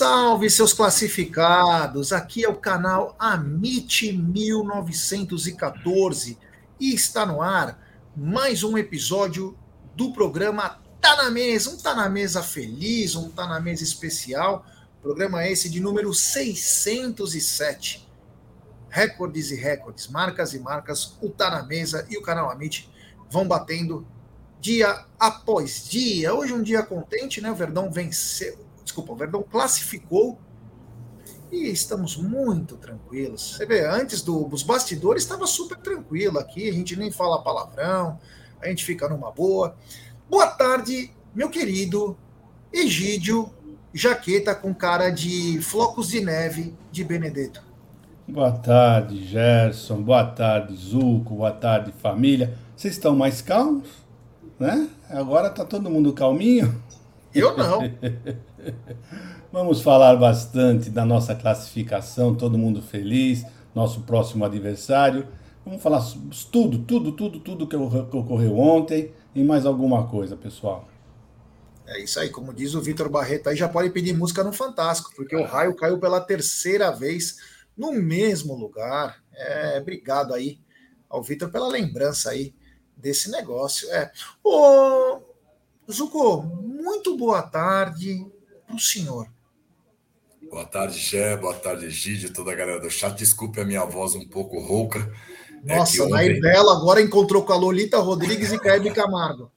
Salve, seus classificados! Aqui é o canal Amit 1914 e está no ar mais um episódio do programa Tá na Mesa. Um Tá na Mesa feliz, um Tá na Mesa especial. Programa esse de número 607. Recordes e recordes, marcas e marcas, o Tá na Mesa e o canal Amit vão batendo dia após dia. Hoje um dia contente, né? O Verdão venceu desculpa, o Verdão classificou e estamos muito tranquilos. Você vê, antes do, dos bastidores estava super tranquilo aqui, a gente nem fala palavrão, a gente fica numa boa. Boa tarde, meu querido Egídio Jaqueta com cara de flocos de neve de Benedetto. Boa tarde, Gerson. Boa tarde, Zuco. Boa tarde, família. Vocês estão mais calmos? Né? Agora tá todo mundo calminho? Eu não. Vamos falar bastante da nossa classificação, todo mundo feliz, nosso próximo adversário. Vamos falar tudo, tudo, tudo, tudo que ocorreu ontem e mais alguma coisa, pessoal. É isso aí, como diz o Vitor Barreto, aí já pode pedir música no Fantástico, porque o raio caiu pela terceira vez no mesmo lugar. É, obrigado aí ao Vitor pela lembrança aí desse negócio. É. Ô, Zuko, muito boa tarde para o senhor. Boa tarde, Gé. Boa tarde, Gide, toda a galera do chat. Desculpe a minha voz um pouco rouca. É Nossa, é ontem... Ibela agora encontrou com a Lolita Rodrigues e Caio Camargo.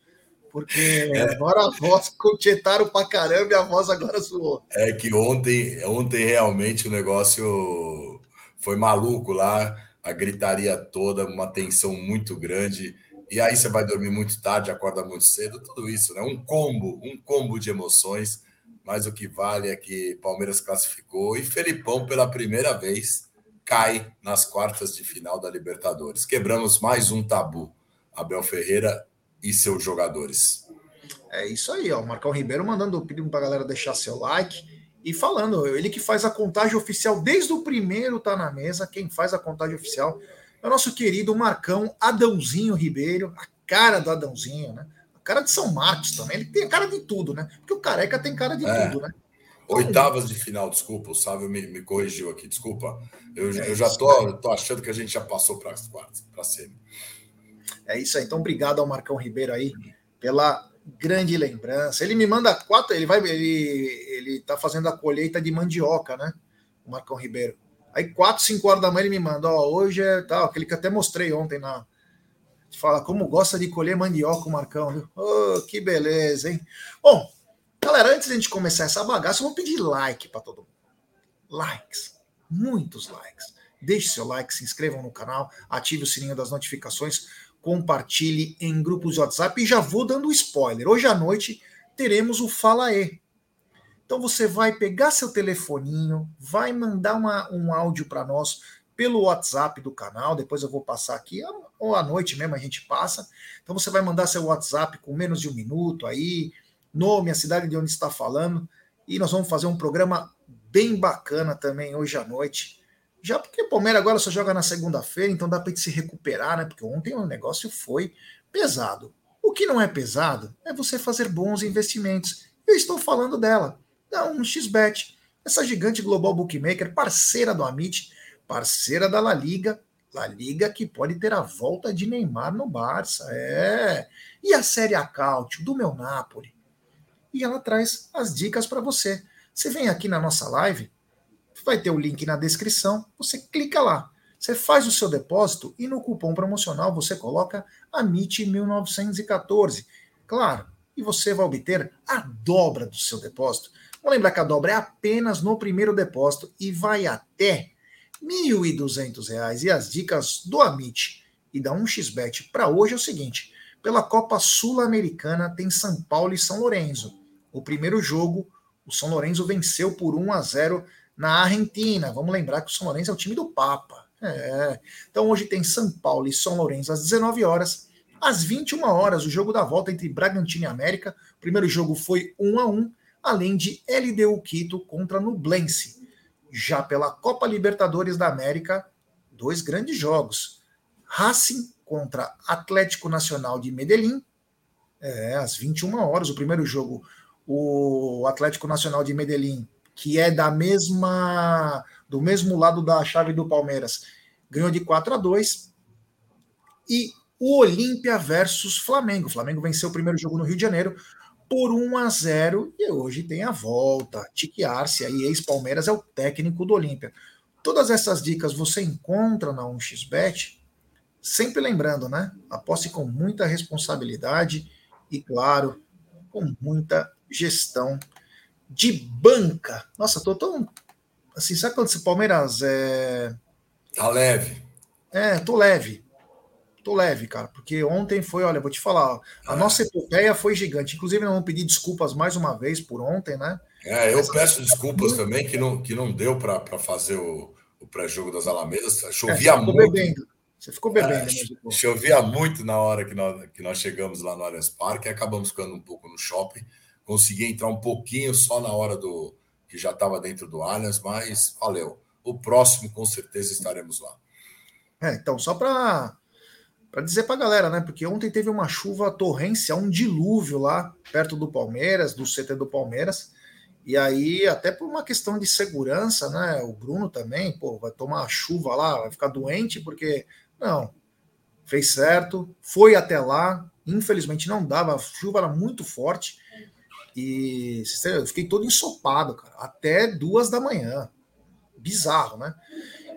Porque é. agora a voz contietaram pra caramba e a voz agora suou. É que ontem, ontem realmente o negócio foi maluco lá, a gritaria toda, uma tensão muito grande. E aí você vai dormir muito tarde, acorda muito cedo, tudo isso, né? Um combo, um combo de emoções. Mas o que vale é que Palmeiras classificou e Felipão, pela primeira vez, cai nas quartas de final da Libertadores. Quebramos mais um tabu. Abel Ferreira e seus jogadores. É isso aí, ó. Marcão Ribeiro mandando pedindo para a galera deixar seu like e falando, ele que faz a contagem oficial desde o primeiro tá na mesa, quem faz a contagem oficial é o nosso querido Marcão Adãozinho Ribeiro, a cara do Adãozinho, né? Cara de São Marcos também. Ele tem a cara de tudo, né? Porque o careca tem cara de é. tudo, né? Oitavas de final, desculpa, o Sávio me, me corrigiu aqui, desculpa. Eu, é eu já tô, tô achando que a gente já passou para as quartas, para semi. É isso aí. Então, obrigado ao Marcão Ribeiro aí pela grande lembrança. Ele me manda quatro, ele vai, ele, ele tá fazendo a colheita de mandioca, né? O Marcão Ribeiro. Aí, quatro, cinco horas da manhã, ele me manda, ó, hoje é tal, aquele que até mostrei ontem na. Fala como gosta de colher mandioca o Marcão, viu? Oh, que beleza, hein? Bom, galera, antes de a gente começar essa bagaça, eu vou pedir like para todo mundo. Likes, muitos likes. Deixe seu like, se inscrevam no canal, ative o sininho das notificações, compartilhe em grupos de WhatsApp e já vou dando spoiler. Hoje à noite teremos o Fala E, então você vai pegar seu telefoninho, vai mandar uma, um áudio para nós pelo WhatsApp do canal, depois eu vou passar aqui, ou à noite mesmo a gente passa. Então você vai mandar seu WhatsApp com menos de um minuto aí, nome, a cidade de onde está falando, e nós vamos fazer um programa bem bacana também hoje à noite. Já porque o Palmeiras agora só joga na segunda-feira, então dá para se recuperar, né? Porque ontem o negócio foi pesado. O que não é pesado é você fazer bons investimentos. Eu estou falando dela da 1xBet, essa gigante global bookmaker, parceira do Amit, parceira da La Liga, La Liga que pode ter a volta de Neymar no Barça, é. E a série Acautio do meu Napoli. E ela traz as dicas para você. Você vem aqui na nossa live, vai ter o link na descrição, você clica lá. Você faz o seu depósito e no cupom promocional você coloca AMIT1914. Claro, e você vai obter a dobra do seu depósito. Vamos lembrar que a dobra é apenas no primeiro depósito e vai até R$ 1.200. E as dicas do Amit e da 1xBet para hoje é o seguinte: pela Copa Sul-Americana tem São Paulo e São Lourenço. O primeiro jogo, o São Lourenço venceu por 1 a 0 na Argentina. Vamos lembrar que o São Lourenço é o time do Papa. É. Então hoje tem São Paulo e São Lourenço às 19 horas. Às 21 horas, o jogo da volta entre Bragantino e América. O primeiro jogo foi 1 a 1 além de LDU Quito contra Nublense. Já pela Copa Libertadores da América, dois grandes jogos. Racing contra Atlético Nacional de Medellín, é, às 21 horas. O primeiro jogo, o Atlético Nacional de Medellín que é da mesma do mesmo lado da chave do Palmeiras, ganhou de 4 a 2. E o Olímpia versus Flamengo. O Flamengo venceu o primeiro jogo no Rio de Janeiro por 1 a 0 e hoje tem a volta. Tique Arce, aí ex-Palmeiras, é o técnico do Olímpia. Todas essas dicas você encontra na 1xBet. Sempre lembrando, né? Aposte com muita responsabilidade e, claro, com muita gestão de banca. Nossa, tô tão. Assim, sabe quando esse Palmeiras é. Tá leve. É, tô leve. Tô leve, cara, porque ontem foi, olha, vou te falar, a nossa epopeia foi gigante. Inclusive, nós vamos pedir desculpas mais uma vez por ontem, né? É, eu Mas, peço desculpas também que não, que não deu para fazer o, o pré-jogo das Alamedas. Chovia é, muito. Bebendo. Você ficou bebendo, é, né, Chovia muito na hora que nós, que nós chegamos lá no Allianz Parque, acabamos ficando um pouco no shopping. Consegui entrar um pouquinho só na hora do que já estava dentro do Allianz, mas valeu. O próximo, com certeza, estaremos lá. É, então, só para para dizer para a galera, né? Porque ontem teve uma chuva torrencial, um dilúvio lá perto do Palmeiras, do CT do Palmeiras. E aí, até por uma questão de segurança, né? O Bruno também, pô, vai tomar chuva lá, vai ficar doente, porque. Não. Fez certo, foi até lá. Infelizmente não dava, a chuva era muito forte. E eu fiquei todo ensopado, cara, até duas da manhã. Bizarro, né?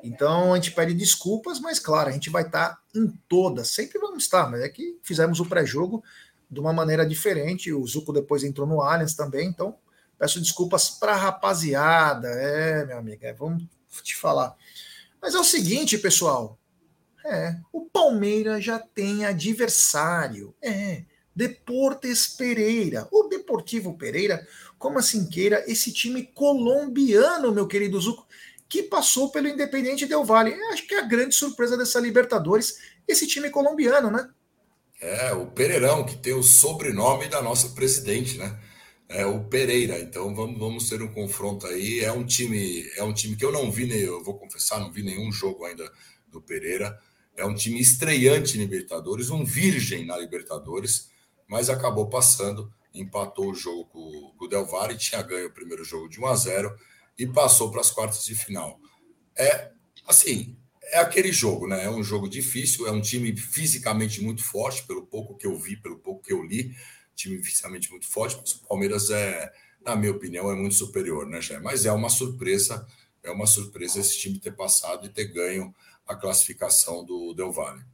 Então a gente pede desculpas, mas claro, a gente vai estar tá em todas, sempre vamos estar, mas é que fizemos o pré-jogo de uma maneira diferente. O Zuco depois entrou no Allianz também, então peço desculpas para a rapaziada. É, meu amigo, é, vamos te falar. Mas é o seguinte, pessoal. É, o Palmeiras já tem adversário. É, Deportes Pereira, o Deportivo Pereira, como assim queira, esse time colombiano, meu querido Zuco, que passou pelo Independente Del Valle. Acho que é a grande surpresa dessa Libertadores, esse time colombiano, né? É, o Pereirão, que tem o sobrenome da nossa presidente, né? É o Pereira. Então vamos, vamos ter um confronto aí. É um time, é um time que eu não vi, eu vou confessar, não vi nenhum jogo ainda do Pereira. É um time estreante em Libertadores, um virgem na Libertadores mas acabou passando, empatou o jogo com, com o Del Valle, tinha ganho o primeiro jogo de 1 a 0 e passou para as quartas de final. É assim, é aquele jogo, né? É um jogo difícil, é um time fisicamente muito forte, pelo pouco que eu vi, pelo pouco que eu li, time fisicamente muito forte, mas o Palmeiras é, na minha opinião, é muito superior, né, Jé? Mas é uma surpresa, é uma surpresa esse time ter passado e ter ganho a classificação do Del Valle.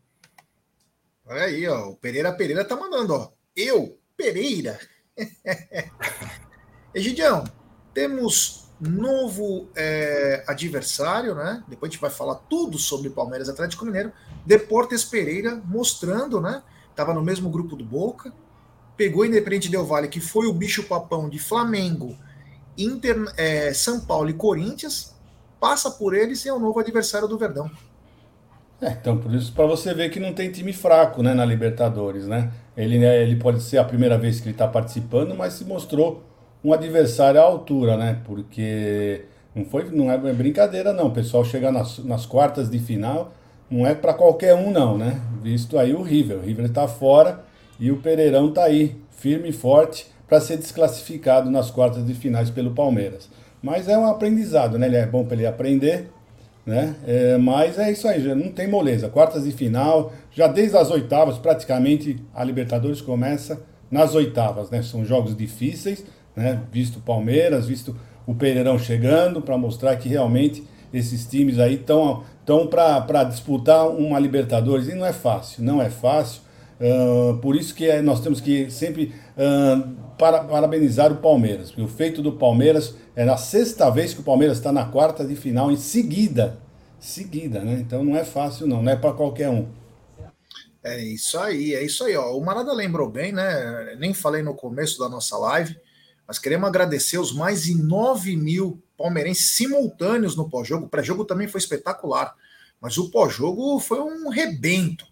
Olha aí, ó, o Pereira Pereira tá mandando, ó. Eu, Pereira. Egidião, temos novo é, adversário, né? Depois a gente vai falar tudo sobre Palmeiras Atlético Mineiro. Deportes Pereira mostrando, né? Tava no mesmo grupo do Boca, pegou Independente Del Vale, que foi o bicho papão de Flamengo, Inter, é, São Paulo e Corinthians, passa por eles e é o novo adversário do Verdão. É, então, por isso, para você ver que não tem time fraco né, na Libertadores, né? Ele, ele pode ser a primeira vez que ele está participando, mas se mostrou um adversário à altura, né? Porque não, foi, não é brincadeira, não. O pessoal chegar nas, nas quartas de final não é para qualquer um, não, né? Visto aí o River. O River está fora e o Pereirão está aí, firme e forte, para ser desclassificado nas quartas de finais pelo Palmeiras. Mas é um aprendizado, né? Ele é bom para ele aprender né? É, mas é isso aí, já não tem moleza. Quartas de final, já desde as oitavas, praticamente a Libertadores começa nas oitavas, né? São jogos difíceis, né? Visto o Palmeiras, visto o Pereirão chegando, para mostrar que realmente esses times aí estão tão para disputar uma Libertadores. E não é fácil, não é fácil. Uh, por isso que é, nós temos que sempre uh, para, parabenizar o Palmeiras. O feito do Palmeiras é na sexta vez que o Palmeiras está na quarta de final em seguida. Seguida, né? Então não é fácil, não, não é para qualquer um. É isso aí, é isso aí. Ó. O Marada lembrou bem, né? Nem falei no começo da nossa live, mas queremos agradecer os mais de 9 mil palmeirenses simultâneos no pós-jogo. O pré-jogo também foi espetacular, mas o pós-jogo foi um rebento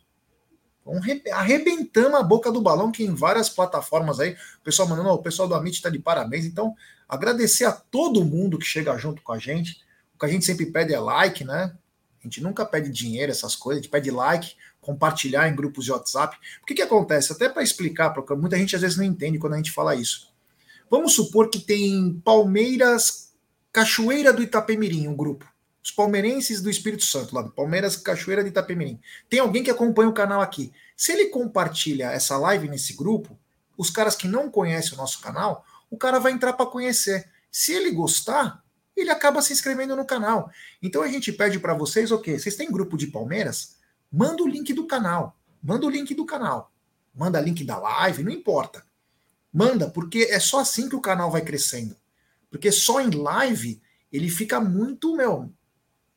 arrebentando a boca do balão, que em várias plataformas aí, o pessoal mandando, o pessoal do Amit está de parabéns. Então, agradecer a todo mundo que chega junto com a gente. O que a gente sempre pede é like, né? A gente nunca pede dinheiro, essas coisas, a gente pede like, compartilhar em grupos de WhatsApp. O que, que acontece? Até para explicar, porque muita gente às vezes não entende quando a gente fala isso. Vamos supor que tem Palmeiras Cachoeira do Itapemirim, um grupo. Os palmeirenses do Espírito Santo, lá do Palmeiras Cachoeira de Itapemirim. Tem alguém que acompanha o canal aqui. Se ele compartilha essa live nesse grupo, os caras que não conhecem o nosso canal, o cara vai entrar para conhecer. Se ele gostar, ele acaba se inscrevendo no canal. Então a gente pede para vocês o quê? Vocês têm grupo de Palmeiras? Manda o link do canal. Manda o link do canal. Manda link da live, não importa. Manda, porque é só assim que o canal vai crescendo. Porque só em live ele fica muito, meu,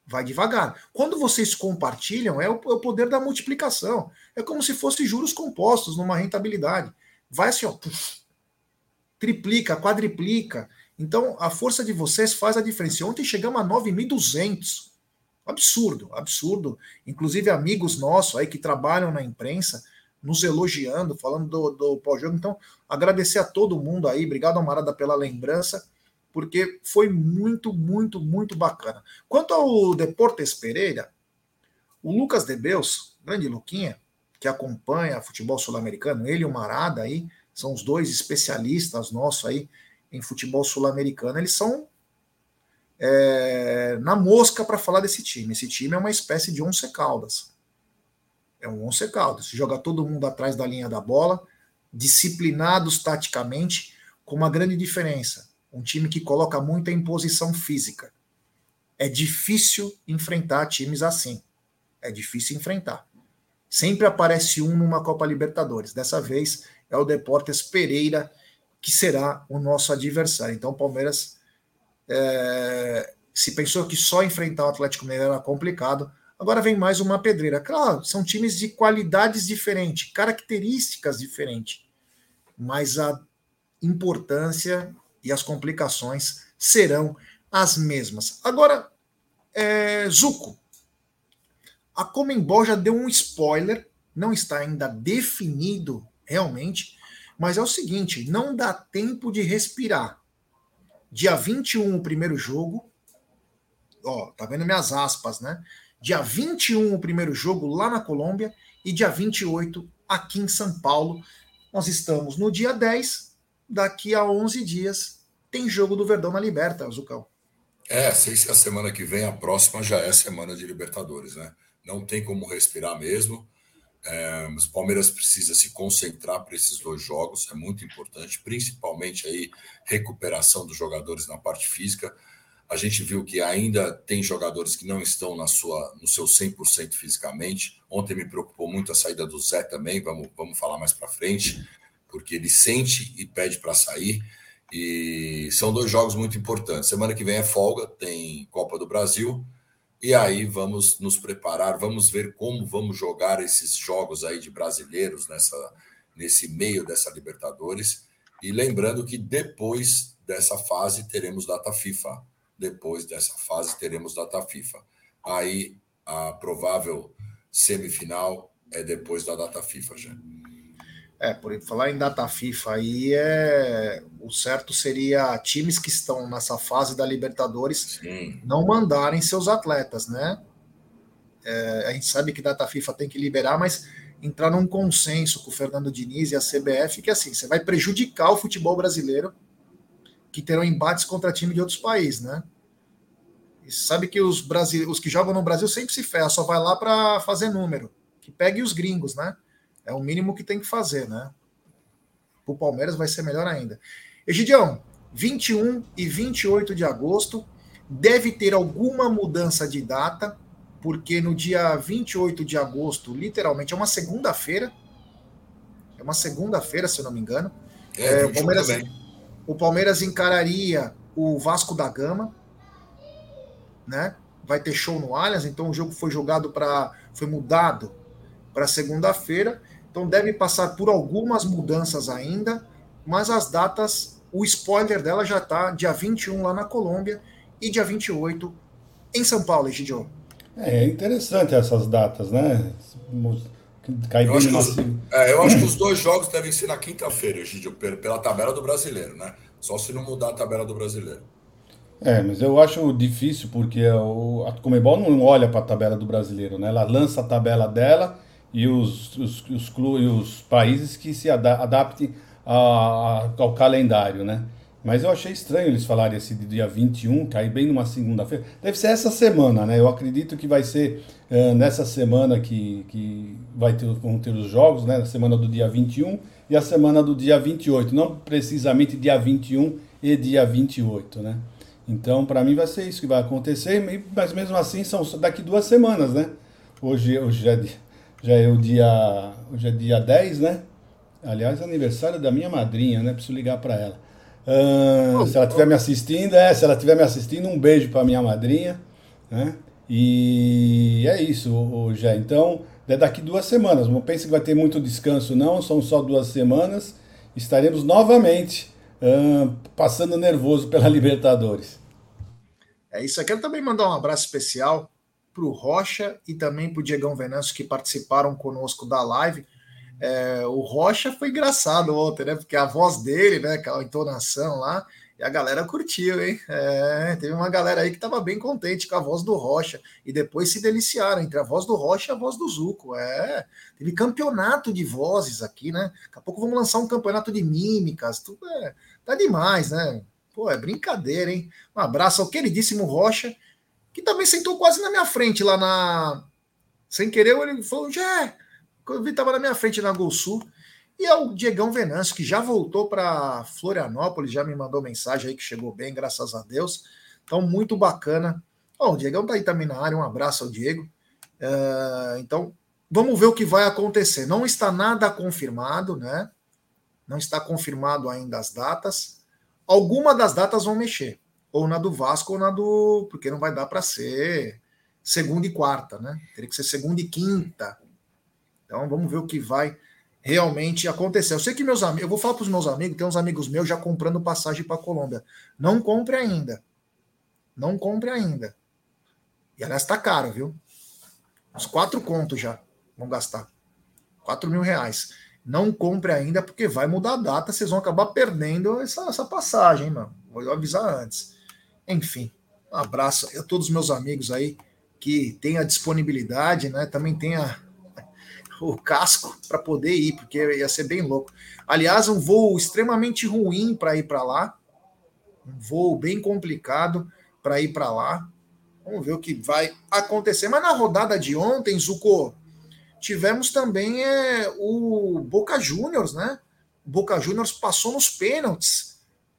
vai devagar. Quando vocês compartilham, é o, é o poder da multiplicação. É como se fosse juros compostos numa rentabilidade. Vai assim, ó, triplica, quadriplica. Então, a força de vocês faz a diferença. Ontem chegamos a 9.200. Absurdo, absurdo. Inclusive, amigos nossos aí que trabalham na imprensa nos elogiando, falando do, do pós-jogo. Então, agradecer a todo mundo aí. Obrigado, Amarada, pela lembrança porque foi muito, muito, muito bacana. Quanto ao Deportes Pereira, o Lucas Debeus, grande Luquinha, que acompanha futebol sul-americano, ele e o Marada aí, são os dois especialistas nossos aí em futebol sul-americano, eles são é, na mosca para falar desse time. Esse time é uma espécie de once caldas. É um once caldas. Joga todo mundo atrás da linha da bola, disciplinados taticamente, com uma grande diferença um time que coloca muita imposição física. É difícil enfrentar times assim. É difícil enfrentar. Sempre aparece um numa Copa Libertadores. Dessa vez é o Deportes Pereira que será o nosso adversário. Então, o Palmeiras é, se pensou que só enfrentar o Atlético Mineiro era complicado. Agora vem mais uma pedreira. Claro, são times de qualidades diferentes, características diferentes, mas a importância e as complicações serão as mesmas. Agora, é, Zuco, a Comembol já deu um spoiler, não está ainda definido realmente, mas é o seguinte: não dá tempo de respirar. Dia 21, o primeiro jogo. Ó, tá vendo minhas aspas, né? Dia 21, o primeiro jogo lá na Colômbia, e dia 28 aqui em São Paulo. Nós estamos no dia 10, daqui a 11 dias tem jogo do Verdão na Liberta, Zucão. É, sei se a semana que vem, a próxima já é semana de Libertadores, né? Não tem como respirar mesmo. É, os Palmeiras precisa se concentrar para esses dois jogos, é muito importante, principalmente aí recuperação dos jogadores na parte física. A gente viu que ainda tem jogadores que não estão na sua, no seu 100% fisicamente. Ontem me preocupou muito a saída do Zé também, vamos, vamos falar mais para frente porque ele sente e pede para sair. E são dois jogos muito importantes. Semana que vem é folga, tem Copa do Brasil. E aí vamos nos preparar, vamos ver como vamos jogar esses jogos aí de brasileiros nessa, nesse meio dessa Libertadores. E lembrando que depois dessa fase teremos data FIFA. Depois dessa fase teremos data FIFA. Aí a provável semifinal é depois da data FIFA já. É, por falar em data FIFA aí, é, o certo seria times que estão nessa fase da Libertadores Sim. não mandarem seus atletas, né? É, a gente sabe que data FIFA tem que liberar, mas entrar num consenso com o Fernando Diniz e a CBF que assim, você vai prejudicar o futebol brasileiro que terão embates contra time de outros países, né? E sabe que os, Brasil, os que jogam no Brasil sempre se ferram, só vai lá para fazer número. Que pegue os gringos, né? É o mínimo que tem que fazer, né? O Palmeiras vai ser melhor ainda. Egidião, 21 e 28 de agosto, deve ter alguma mudança de data, porque no dia 28 de agosto, literalmente, é uma segunda-feira. É uma segunda-feira, se eu não me engano. É, é o, Palmeiras, o Palmeiras encararia o Vasco da Gama, né? Vai ter show no Allianz, então o jogo foi jogado para. foi mudado para segunda-feira. Então deve passar por algumas mudanças ainda, mas as datas, o spoiler dela já está dia 21 lá na Colômbia e dia 28 em São Paulo, Egidio. É interessante essas datas, né? Eu acho, os, é, eu acho, que os, dois jogos devem ser na quinta-feira, Egidio, pela tabela do brasileiro, né? Só se não mudar a tabela do brasileiro. É, mas eu acho difícil porque o, a Comebol não olha para a tabela do brasileiro, né? Ela lança a tabela dela e os, os, os, os países que se adaptem a, a, ao calendário, né? Mas eu achei estranho eles falarem esse dia 21, cair bem numa segunda-feira. Deve ser essa semana, né? Eu acredito que vai ser uh, nessa semana que, que vai ter, vão ter os jogos, né? Na semana do dia 21 e a semana do dia 28. Não precisamente dia 21 e dia 28, né? Então, para mim vai ser isso que vai acontecer, mas mesmo assim são daqui duas semanas, né? Hoje, hoje é, já é o dia, hoje é dia 10, né? Aliás, aniversário da minha madrinha, né? Preciso ligar para ela. Uh, se ela estiver me assistindo, é, se ela estiver me assistindo, um beijo para minha madrinha, né? E é isso, já. Então, é daqui duas semanas. Não pense que vai ter muito descanso, não. São só duas semanas. Estaremos novamente uh, passando nervoso pela Libertadores. É isso. Eu quero também mandar um abraço especial para o Rocha e também para o Diegão Venâncio que participaram conosco da live. É, o Rocha foi engraçado ontem, né? Porque a voz dele, né? Aquela entonação lá, e a galera curtiu, hein? É, teve uma galera aí que estava bem contente com a voz do Rocha e depois se deliciaram entre a voz do Rocha e a voz do Zuco. É, teve campeonato de vozes aqui, né? Daqui a pouco vamos lançar um campeonato de mímicas, tudo é, tá demais, né? Pô, é brincadeira, hein? Um abraço ao queridíssimo Rocha, que também sentou quase na minha frente lá na. Sem querer, ele falou: já eu vi, estava na minha frente na Gol Sul. E é o Diegão Venâncio, que já voltou para Florianópolis, já me mandou mensagem aí que chegou bem, graças a Deus. Então, muito bacana. O Diegão tá aí também na área, um abraço ao Diego. Uh, então, vamos ver o que vai acontecer. Não está nada confirmado, né? Não está confirmado ainda as datas. Alguma das datas vão mexer, ou na do Vasco ou na do. Porque não vai dar para ser segunda e quarta, né? Teria que ser segunda e quinta. Então vamos ver o que vai realmente acontecer. Eu sei que meus amigos, eu vou falar para os meus amigos, tem uns amigos meus já comprando passagem para Colômbia. Não compre ainda. Não compre ainda. E aliás, está caro, viu? Uns quatro contos já vão gastar. Quatro mil reais. Não compre ainda, porque vai mudar a data, vocês vão acabar perdendo essa, essa passagem, mano. Vou avisar antes. Enfim, um abraço a todos os meus amigos aí que têm a disponibilidade, né? Também tem a, o casco para poder ir, porque ia ser bem louco. Aliás, um voo extremamente ruim para ir para lá, um voo bem complicado para ir para lá. Vamos ver o que vai acontecer. Mas na rodada de ontem, Zuko, tivemos também é, o Boca Juniors, né? O Boca Juniors passou nos pênaltis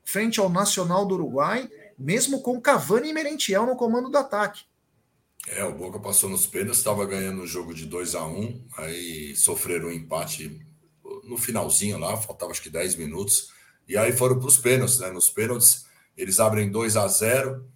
frente ao Nacional do Uruguai, mesmo com Cavani e Merentiel no comando do ataque. É, o Boca passou nos pênaltis, estava ganhando o jogo de 2 a 1 um, aí sofreram um empate no finalzinho lá, faltava acho que 10 minutos, e aí foram para os pênaltis, né? Nos pênaltis, eles abrem 2 a 0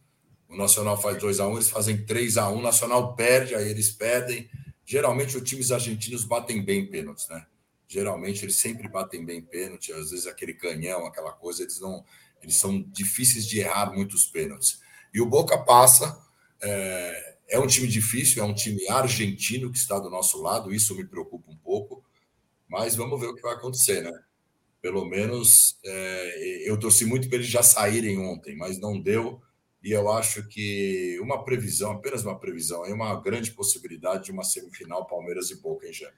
o Nacional faz 2 a 1 eles fazem 3 a 1 o Nacional perde, aí eles perdem. Geralmente os times argentinos batem bem pênaltis, né? Geralmente eles sempre batem bem pênalti, às vezes aquele canhão, aquela coisa, eles não. Eles são difíceis de errar muitos pênaltis. E o Boca passa. É, é um time difícil, é um time argentino que está do nosso lado, isso me preocupa um pouco, mas vamos ver o que vai acontecer, né? Pelo menos é, eu torci muito para eles já saírem ontem, mas não deu. E eu acho que uma previsão, apenas uma previsão, é uma grande possibilidade de uma semifinal Palmeiras e Boca, hein, Jé?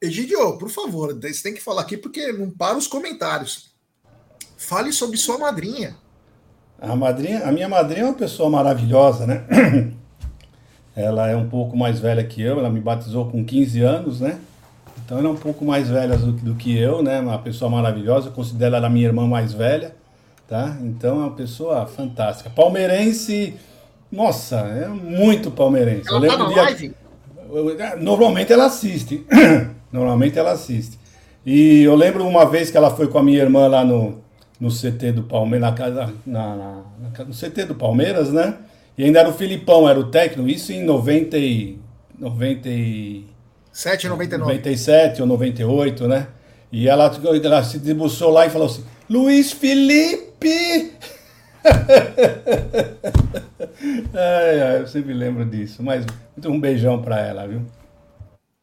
Egidio, por favor, você tem que falar aqui porque não para os comentários. Fale sobre sua madrinha. A madrinha, a minha madrinha é uma pessoa maravilhosa, né? Ela é um pouco mais velha que eu, ela me batizou com 15 anos, né? Então ela é um pouco mais velha do, do que eu, né? Uma pessoa maravilhosa, eu considero ela minha irmã mais velha, tá? Então é uma pessoa fantástica. Palmeirense, nossa, é muito palmeirense. Ela eu tá na dia... live? Normalmente ela assiste. Normalmente ela assiste. E eu lembro uma vez que ela foi com a minha irmã lá no, no CT do Palmeiras, na, na, na, no CT do Palmeiras, né? E ainda era o Filipão, era o técnico, isso em 90 e, 97, 99. 97 ou 98, né? E ela, ela se debruçou lá e falou assim: Luiz Felipe! ai, ai, eu sempre lembro disso. Mas um beijão para ela, viu?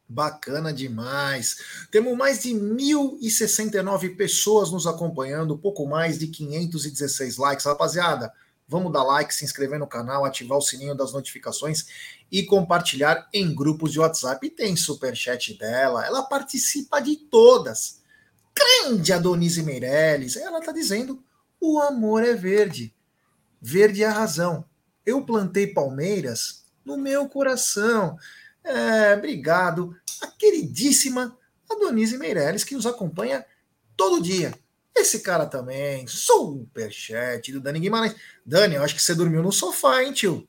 Bacana demais. Temos mais de 1.069 pessoas nos acompanhando, pouco mais de 516 likes. Rapaziada, vamos dar like, se inscrever no canal, ativar o sininho das notificações e compartilhar em grupos de WhatsApp. E tem superchat dela, ela participa de todas. Grande Adonise Meirelles, ela está dizendo O amor é verde. Verde é a razão. Eu plantei palmeiras no meu coração. É, obrigado. A queridíssima Adonise Meirelles, que nos acompanha todo dia. Esse cara também, superchat do Dani Guimarães. Dani, eu acho que você dormiu no sofá, hein, tio?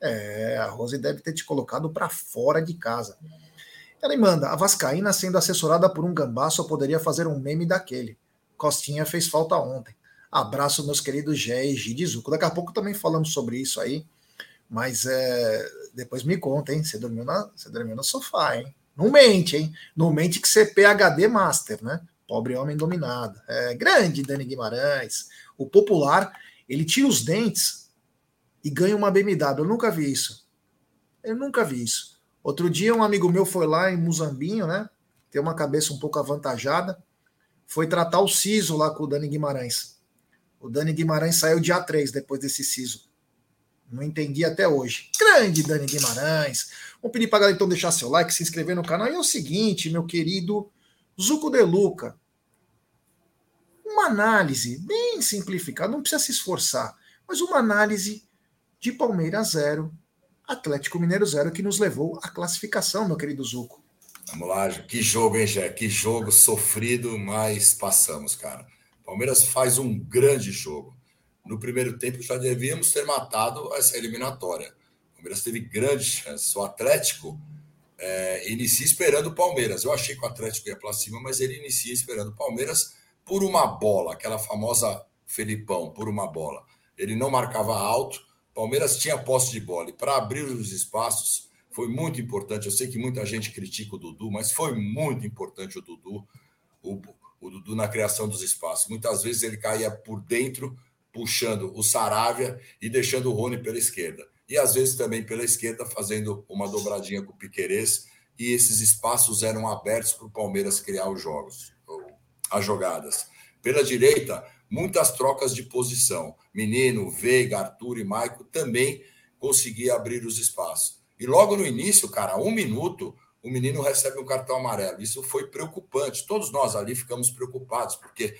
É, a Rose deve ter te colocado para fora de casa. Ela manda, a Vascaína sendo assessorada por um gambá só poderia fazer um meme daquele. Costinha fez falta ontem. Abraço, meus queridos Gé e Gidizuco. Daqui a pouco também falamos sobre isso aí. Mas é, depois me conta, hein? Você dormiu, na, você dormiu no sofá, hein? Não mente, hein? Não mente que você é PHD Master, né? Pobre homem dominado. É grande Dani Guimarães. O popular, ele tira os dentes e ganha uma BMW. Eu nunca vi isso. Eu nunca vi isso. Outro dia, um amigo meu foi lá em Muzambinho, né? Tem uma cabeça um pouco avantajada. Foi tratar o siso lá com o Dani Guimarães. O Dani Guimarães saiu dia 3 depois desse siso. Não entendi até hoje. Grande Dani Guimarães. Vou pedir para galera então deixar seu like, se inscrever no canal. E é o seguinte, meu querido Zuco de Luca. Uma análise bem simplificada, não precisa se esforçar, mas uma análise de Palmeiras 0, Atlético Mineiro 0, que nos levou à classificação, meu querido Zuco. Vamos lá, que jogo, hein, Jé? Que jogo sofrido, mas passamos, cara. Palmeiras faz um grande jogo. No primeiro tempo já devíamos ter matado essa eliminatória. O Palmeiras teve grandes chances. O Atlético é, inicia esperando o Palmeiras. Eu achei que o Atlético ia para cima, mas ele inicia esperando o Palmeiras por uma bola, aquela famosa Felipão, por uma bola. Ele não marcava alto, Palmeiras tinha posse de bola. E para abrir os espaços foi muito importante. Eu sei que muita gente critica o Dudu, mas foi muito importante o Dudu, o, o Dudu na criação dos espaços. Muitas vezes ele caía por dentro, puxando o Saravia e deixando o Rony pela esquerda e às vezes também pela esquerda, fazendo uma dobradinha com o Piquerez, e esses espaços eram abertos para o Palmeiras criar os jogos, as jogadas. Pela direita, muitas trocas de posição. Menino, Veiga, Arthur e Maico também conseguia abrir os espaços. E logo no início, cara, um minuto, o menino recebe um cartão amarelo. Isso foi preocupante. Todos nós ali ficamos preocupados, porque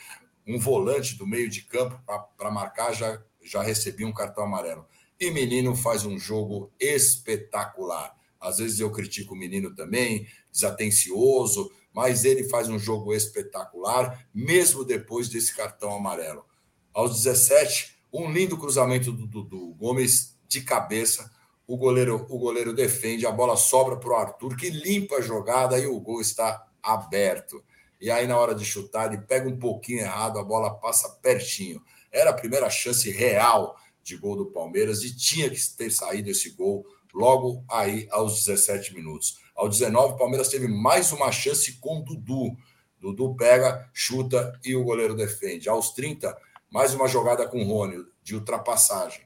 um volante do meio de campo para marcar já, já recebia um cartão amarelo. E menino faz um jogo espetacular. Às vezes eu critico o menino também, desatencioso, mas ele faz um jogo espetacular, mesmo depois desse cartão amarelo. Aos 17, um lindo cruzamento do Dudu Gomes de cabeça. O goleiro, o goleiro defende, a bola sobra para o Arthur, que limpa a jogada e o gol está aberto. E aí, na hora de chutar, ele pega um pouquinho errado, a bola passa pertinho. Era a primeira chance real de gol do Palmeiras e tinha que ter saído esse gol logo aí aos 17 minutos. Aos 19, o Palmeiras teve mais uma chance com Dudu. Dudu pega, chuta e o goleiro defende. Aos 30, mais uma jogada com Rony de ultrapassagem.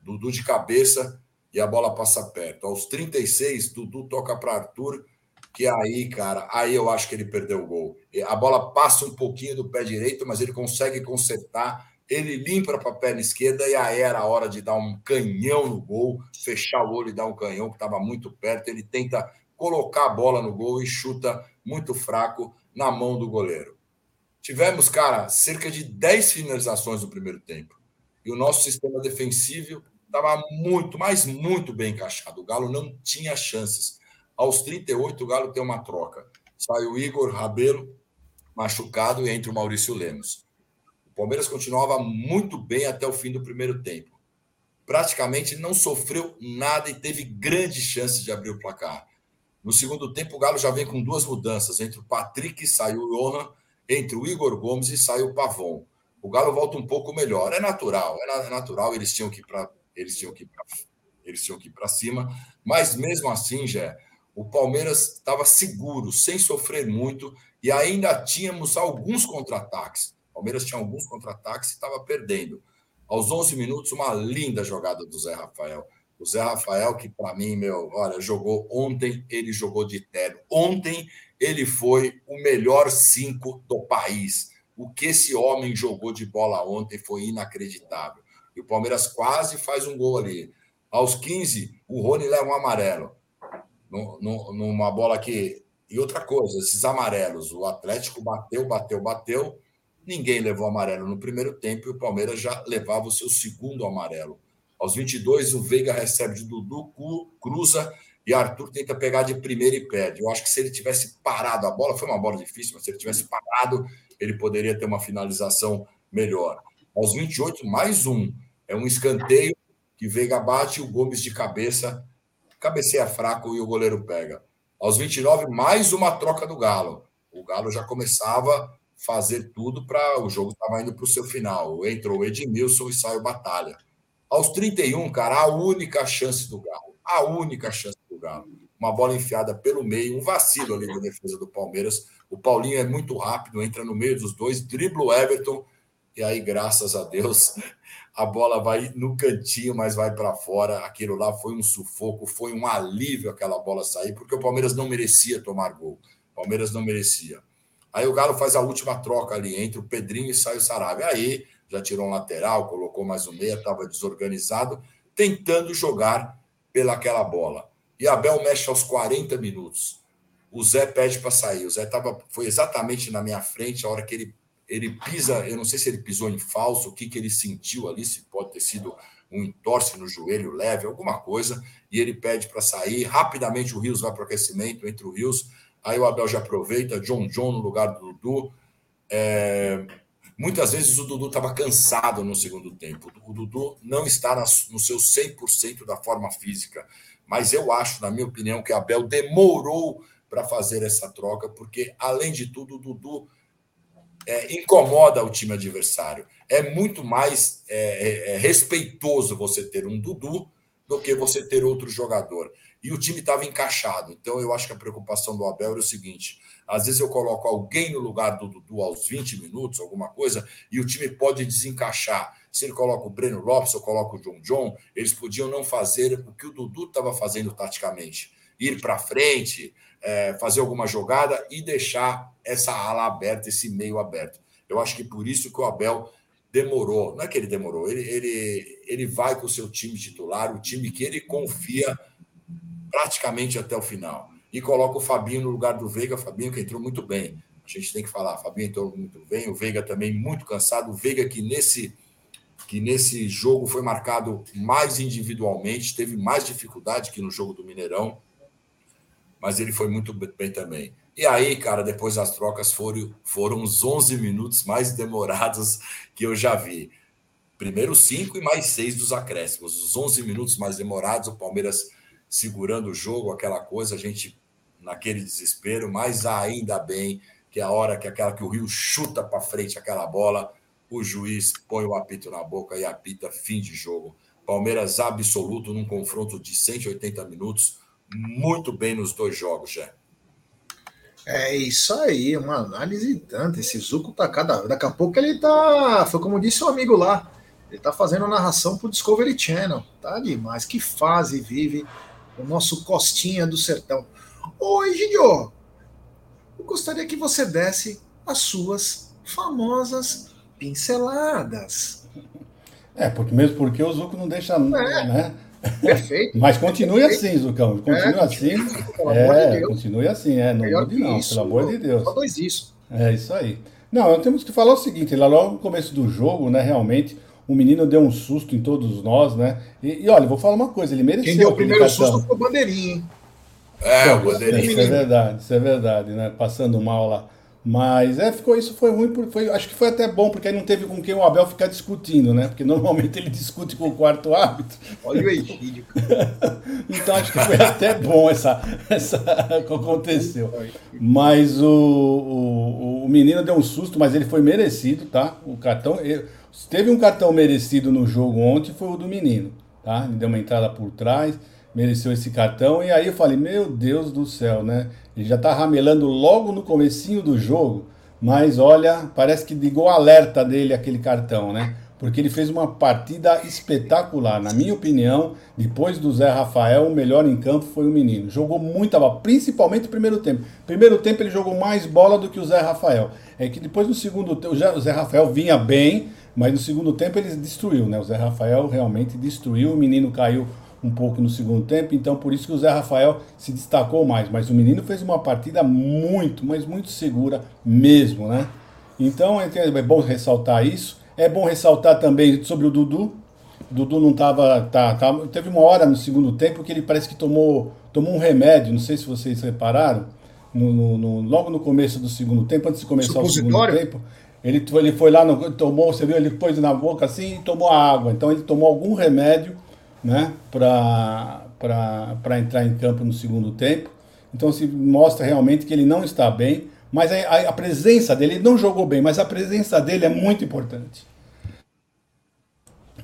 Dudu de cabeça e a bola passa perto. Aos 36, Dudu toca para Arthur, que aí, cara, aí eu acho que ele perdeu o gol. A bola passa um pouquinho do pé direito, mas ele consegue consertar ele limpa para a perna esquerda e aí era a hora de dar um canhão no gol, fechar o olho e dar um canhão que estava muito perto. Ele tenta colocar a bola no gol e chuta muito fraco na mão do goleiro. Tivemos, cara, cerca de 10 finalizações no primeiro tempo. E o nosso sistema defensivo estava muito, mas muito bem encaixado. O Galo não tinha chances. Aos 38, o Galo tem uma troca. Sai o Igor Rabelo, machucado, e entra o Maurício Lemos. O Palmeiras continuava muito bem até o fim do primeiro tempo. Praticamente não sofreu nada e teve grandes chances de abrir o placar. No segundo tempo, o Galo já vem com duas mudanças. Entre o Patrick, saiu o Johan, entre o Igor Gomes e saiu o Pavon. O Galo volta um pouco melhor. É natural, é natural, eles tinham que ir para eles tinham que eles tinham que para cima, mas mesmo assim, já o Palmeiras estava seguro, sem sofrer muito e ainda tínhamos alguns contra-ataques. Palmeiras tinha alguns contra-ataques e estava perdendo. Aos 11 minutos, uma linda jogada do Zé Rafael. O Zé Rafael, que para mim, meu, olha, jogou ontem, ele jogou de terno. Ontem ele foi o melhor cinco do país. O que esse homem jogou de bola ontem foi inacreditável. E o Palmeiras quase faz um gol ali. Aos 15, o Rony leva um amarelo. Numa bola que. E outra coisa, esses amarelos. O Atlético bateu, bateu, bateu Ninguém levou amarelo no primeiro tempo e o Palmeiras já levava o seu segundo amarelo. Aos 22, o Veiga recebe de Dudu, cruza e Arthur tenta pegar de primeira e perde. Eu acho que se ele tivesse parado a bola, foi uma bola difícil, mas se ele tivesse parado, ele poderia ter uma finalização melhor. Aos 28, mais um. É um escanteio que Veiga bate, o Gomes de cabeça, cabeceia fraco e o goleiro pega. Aos 29, mais uma troca do Galo. O Galo já começava a fazer tudo para o jogo estava indo para o seu final. Entrou o Edmilson e saiu Batalha. Aos 31, cara, a única chance do Galo. A única chance do Galo. Uma bola enfiada pelo meio, um vacilo ali da defesa do Palmeiras. O Paulinho é muito rápido, entra no meio dos dois, dribla o Everton. E aí, graças a Deus, a bola vai no cantinho, mas vai para fora. Aquilo lá foi um sufoco, foi um alívio aquela bola sair, porque o Palmeiras não merecia tomar gol. O Palmeiras não merecia. Aí o Galo faz a última troca ali entre o Pedrinho e sai o Sarabia. Aí já tirou um lateral, colocou mais um meia, estava desorganizado, tentando jogar pelaquela bola. E Abel mexe aos 40 minutos. O Zé pede para sair. O Zé tava, foi exatamente na minha frente a hora que ele ele pisa, eu não sei se ele pisou em falso, o que, que ele sentiu ali, se pode ter sido um entorce no joelho leve, alguma coisa, e ele pede para sair. Rapidamente o Rios vai para o aquecimento, entre o Rios, aí o Abel já aproveita, John John no lugar do Dudu. É... Muitas vezes o Dudu estava cansado no segundo tempo. O Dudu não está no seu 100% da forma física. Mas eu acho, na minha opinião, que Abel demorou para fazer essa troca, porque, além de tudo, o Dudu é, incomoda o time adversário. É muito mais é, é, é, respeitoso você ter um Dudu do que você ter outro jogador. E o time estava encaixado. Então, eu acho que a preocupação do Abel era o seguinte: às vezes eu coloco alguém no lugar do Dudu aos 20 minutos, alguma coisa, e o time pode desencaixar. Se ele coloca o Breno Lopes ou coloca o John John, eles podiam não fazer o que o Dudu estava fazendo taticamente. Ir para frente, é, fazer alguma jogada e deixar essa ala aberta, esse meio aberto. Eu acho que por isso que o Abel demorou. Não é que ele demorou, ele, ele, ele vai com o seu time titular, o time que ele confia praticamente até o final. E coloca o Fabinho no lugar do Veiga, Fabinho que entrou muito bem. A gente tem que falar, Fabinho entrou muito bem, o Veiga também muito cansado, o Veiga que nesse que nesse jogo foi marcado mais individualmente, teve mais dificuldade que no jogo do Mineirão mas ele foi muito bem também. E aí, cara, depois as trocas foram, foram os 11 minutos mais demorados que eu já vi. Primeiro cinco e mais seis dos acréscimos. Os 11 minutos mais demorados, o Palmeiras segurando o jogo, aquela coisa, a gente naquele desespero, mas ainda bem que a hora que aquela que o Rio chuta para frente aquela bola, o juiz põe o apito na boca e apita fim de jogo. Palmeiras absoluto num confronto de 180 minutos muito bem nos dois jogos, já. É isso aí, uma análise tanto. Esse Zuco tá cada. Daqui a pouco ele tá. Foi como disse o um amigo lá. Ele tá fazendo narração pro Discovery Channel. Tá demais. Que fase vive o nosso Costinha do Sertão. Oi, Gidio. Eu gostaria que você desse as suas famosas pinceladas. É, porque mesmo porque o Zuco não deixa, é. né? Perfeito. Mas continue Perfeito. assim, Zucão. Continue é, assim. É, de continue assim, é. Não mude, não, isso, pelo amor de Deus. Só dois isso. É isso aí. Não, nós temos que falar o seguinte, lá logo no começo do jogo, né, realmente, o menino deu um susto em todos nós, né? E, e olha, vou falar uma coisa, ele mereceu. Quem deu o primeiro susto foi o Bandeirinha, hein? É, o Bandeirinha. Isso é verdade, isso é verdade, né? Passando mal lá. Mas é, ficou, isso foi ruim, foi, acho que foi até bom, porque aí não teve com quem o Abel ficar discutindo, né? Porque normalmente ele discute com o quarto árbitro. Olha o Egídio. então acho que foi até bom essa, essa que aconteceu. Mas o, o, o menino deu um susto, mas ele foi merecido, tá? O cartão. Ele, teve um cartão merecido no jogo ontem, foi o do menino, tá? Ele deu uma entrada por trás, mereceu esse cartão, e aí eu falei, meu Deus do céu, né? Ele já está ramelando logo no comecinho do jogo, mas olha, parece que ligou alerta dele aquele cartão, né? Porque ele fez uma partida espetacular. Na minha opinião, depois do Zé Rafael, o melhor em campo foi o menino. Jogou muita bola, principalmente no primeiro tempo. Primeiro tempo ele jogou mais bola do que o Zé Rafael. É que depois no segundo tempo, o Zé Rafael vinha bem, mas no segundo tempo ele destruiu, né? O Zé Rafael realmente destruiu, o menino caiu um pouco no segundo tempo, então por isso que o Zé Rafael se destacou mais. Mas o menino fez uma partida muito, mas muito segura mesmo, né? Então é, é bom ressaltar isso. É bom ressaltar também sobre o Dudu. O Dudu não estava. Tá, tá, teve uma hora no segundo tempo que ele parece que tomou, tomou um remédio, não sei se vocês repararam, no, no, no, logo no começo do segundo tempo, antes de começar o segundo tempo. Ele, ele foi lá, no, tomou, você viu, ele pôs na boca assim e tomou a água. Então ele tomou algum remédio né, para entrar em campo no segundo tempo. Então se mostra realmente que ele não está bem. Mas a, a, presença dele, ele não jogou bem, mas a presença dele é muito importante.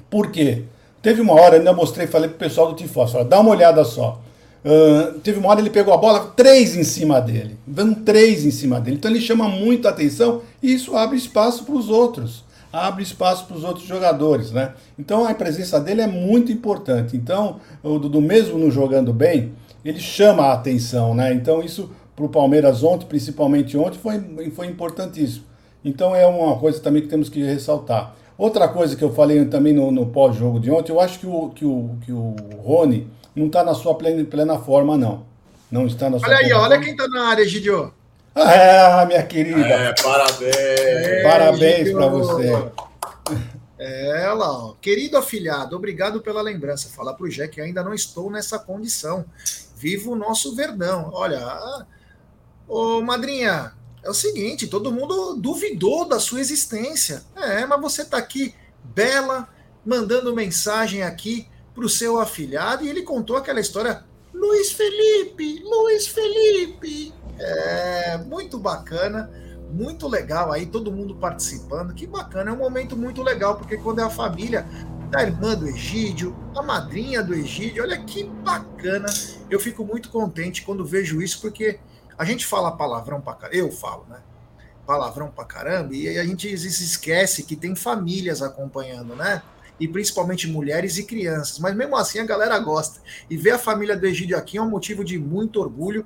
Por quê? Teve uma hora, ainda mostrei, falei pro pessoal do Tifós, dá uma olhada só. Uh, teve uma hora ele pegou a bola, três em cima dele. Vão três em cima dele. Então ele chama muita atenção e isso abre espaço para os outros. Abre espaço para os outros jogadores, né? Então a presença dele é muito importante. Então, o Dudu, mesmo não jogando bem, ele chama a atenção, né? Então isso para o Palmeiras ontem, principalmente ontem, foi, foi importantíssimo. Então é uma coisa também que temos que ressaltar. Outra coisa que eu falei também no, no pós-jogo de ontem, eu acho que o, que o, que o Rony não está na sua plena, plena forma, não. Não está na sua Olha aí, olha quem está na área, Gidio. Ah, minha querida. É, parabéns. É, parabéns para você. É, lá, ó. querido afilhado, obrigado pela lembrança. Falar para o Jack que ainda não estou nessa condição. Viva o nosso Verdão. Olha, Ô, madrinha, é o seguinte, todo mundo duvidou da sua existência. É, mas você está aqui, bela, mandando mensagem aqui para o seu afilhado, e ele contou aquela história. Luiz Felipe, Luiz Felipe. É, muito bacana, muito legal aí, todo mundo participando. Que bacana, é um momento muito legal, porque quando é a família da irmã do Egídio, a madrinha do Egídio, olha que bacana. Eu fico muito contente quando vejo isso, porque a gente fala palavrão pra caramba, eu falo, né? Palavrão pra caramba, e a gente se esquece que tem famílias acompanhando, né? E principalmente mulheres e crianças. Mas mesmo assim a galera gosta. E ver a família do Egídio aqui é um motivo de muito orgulho.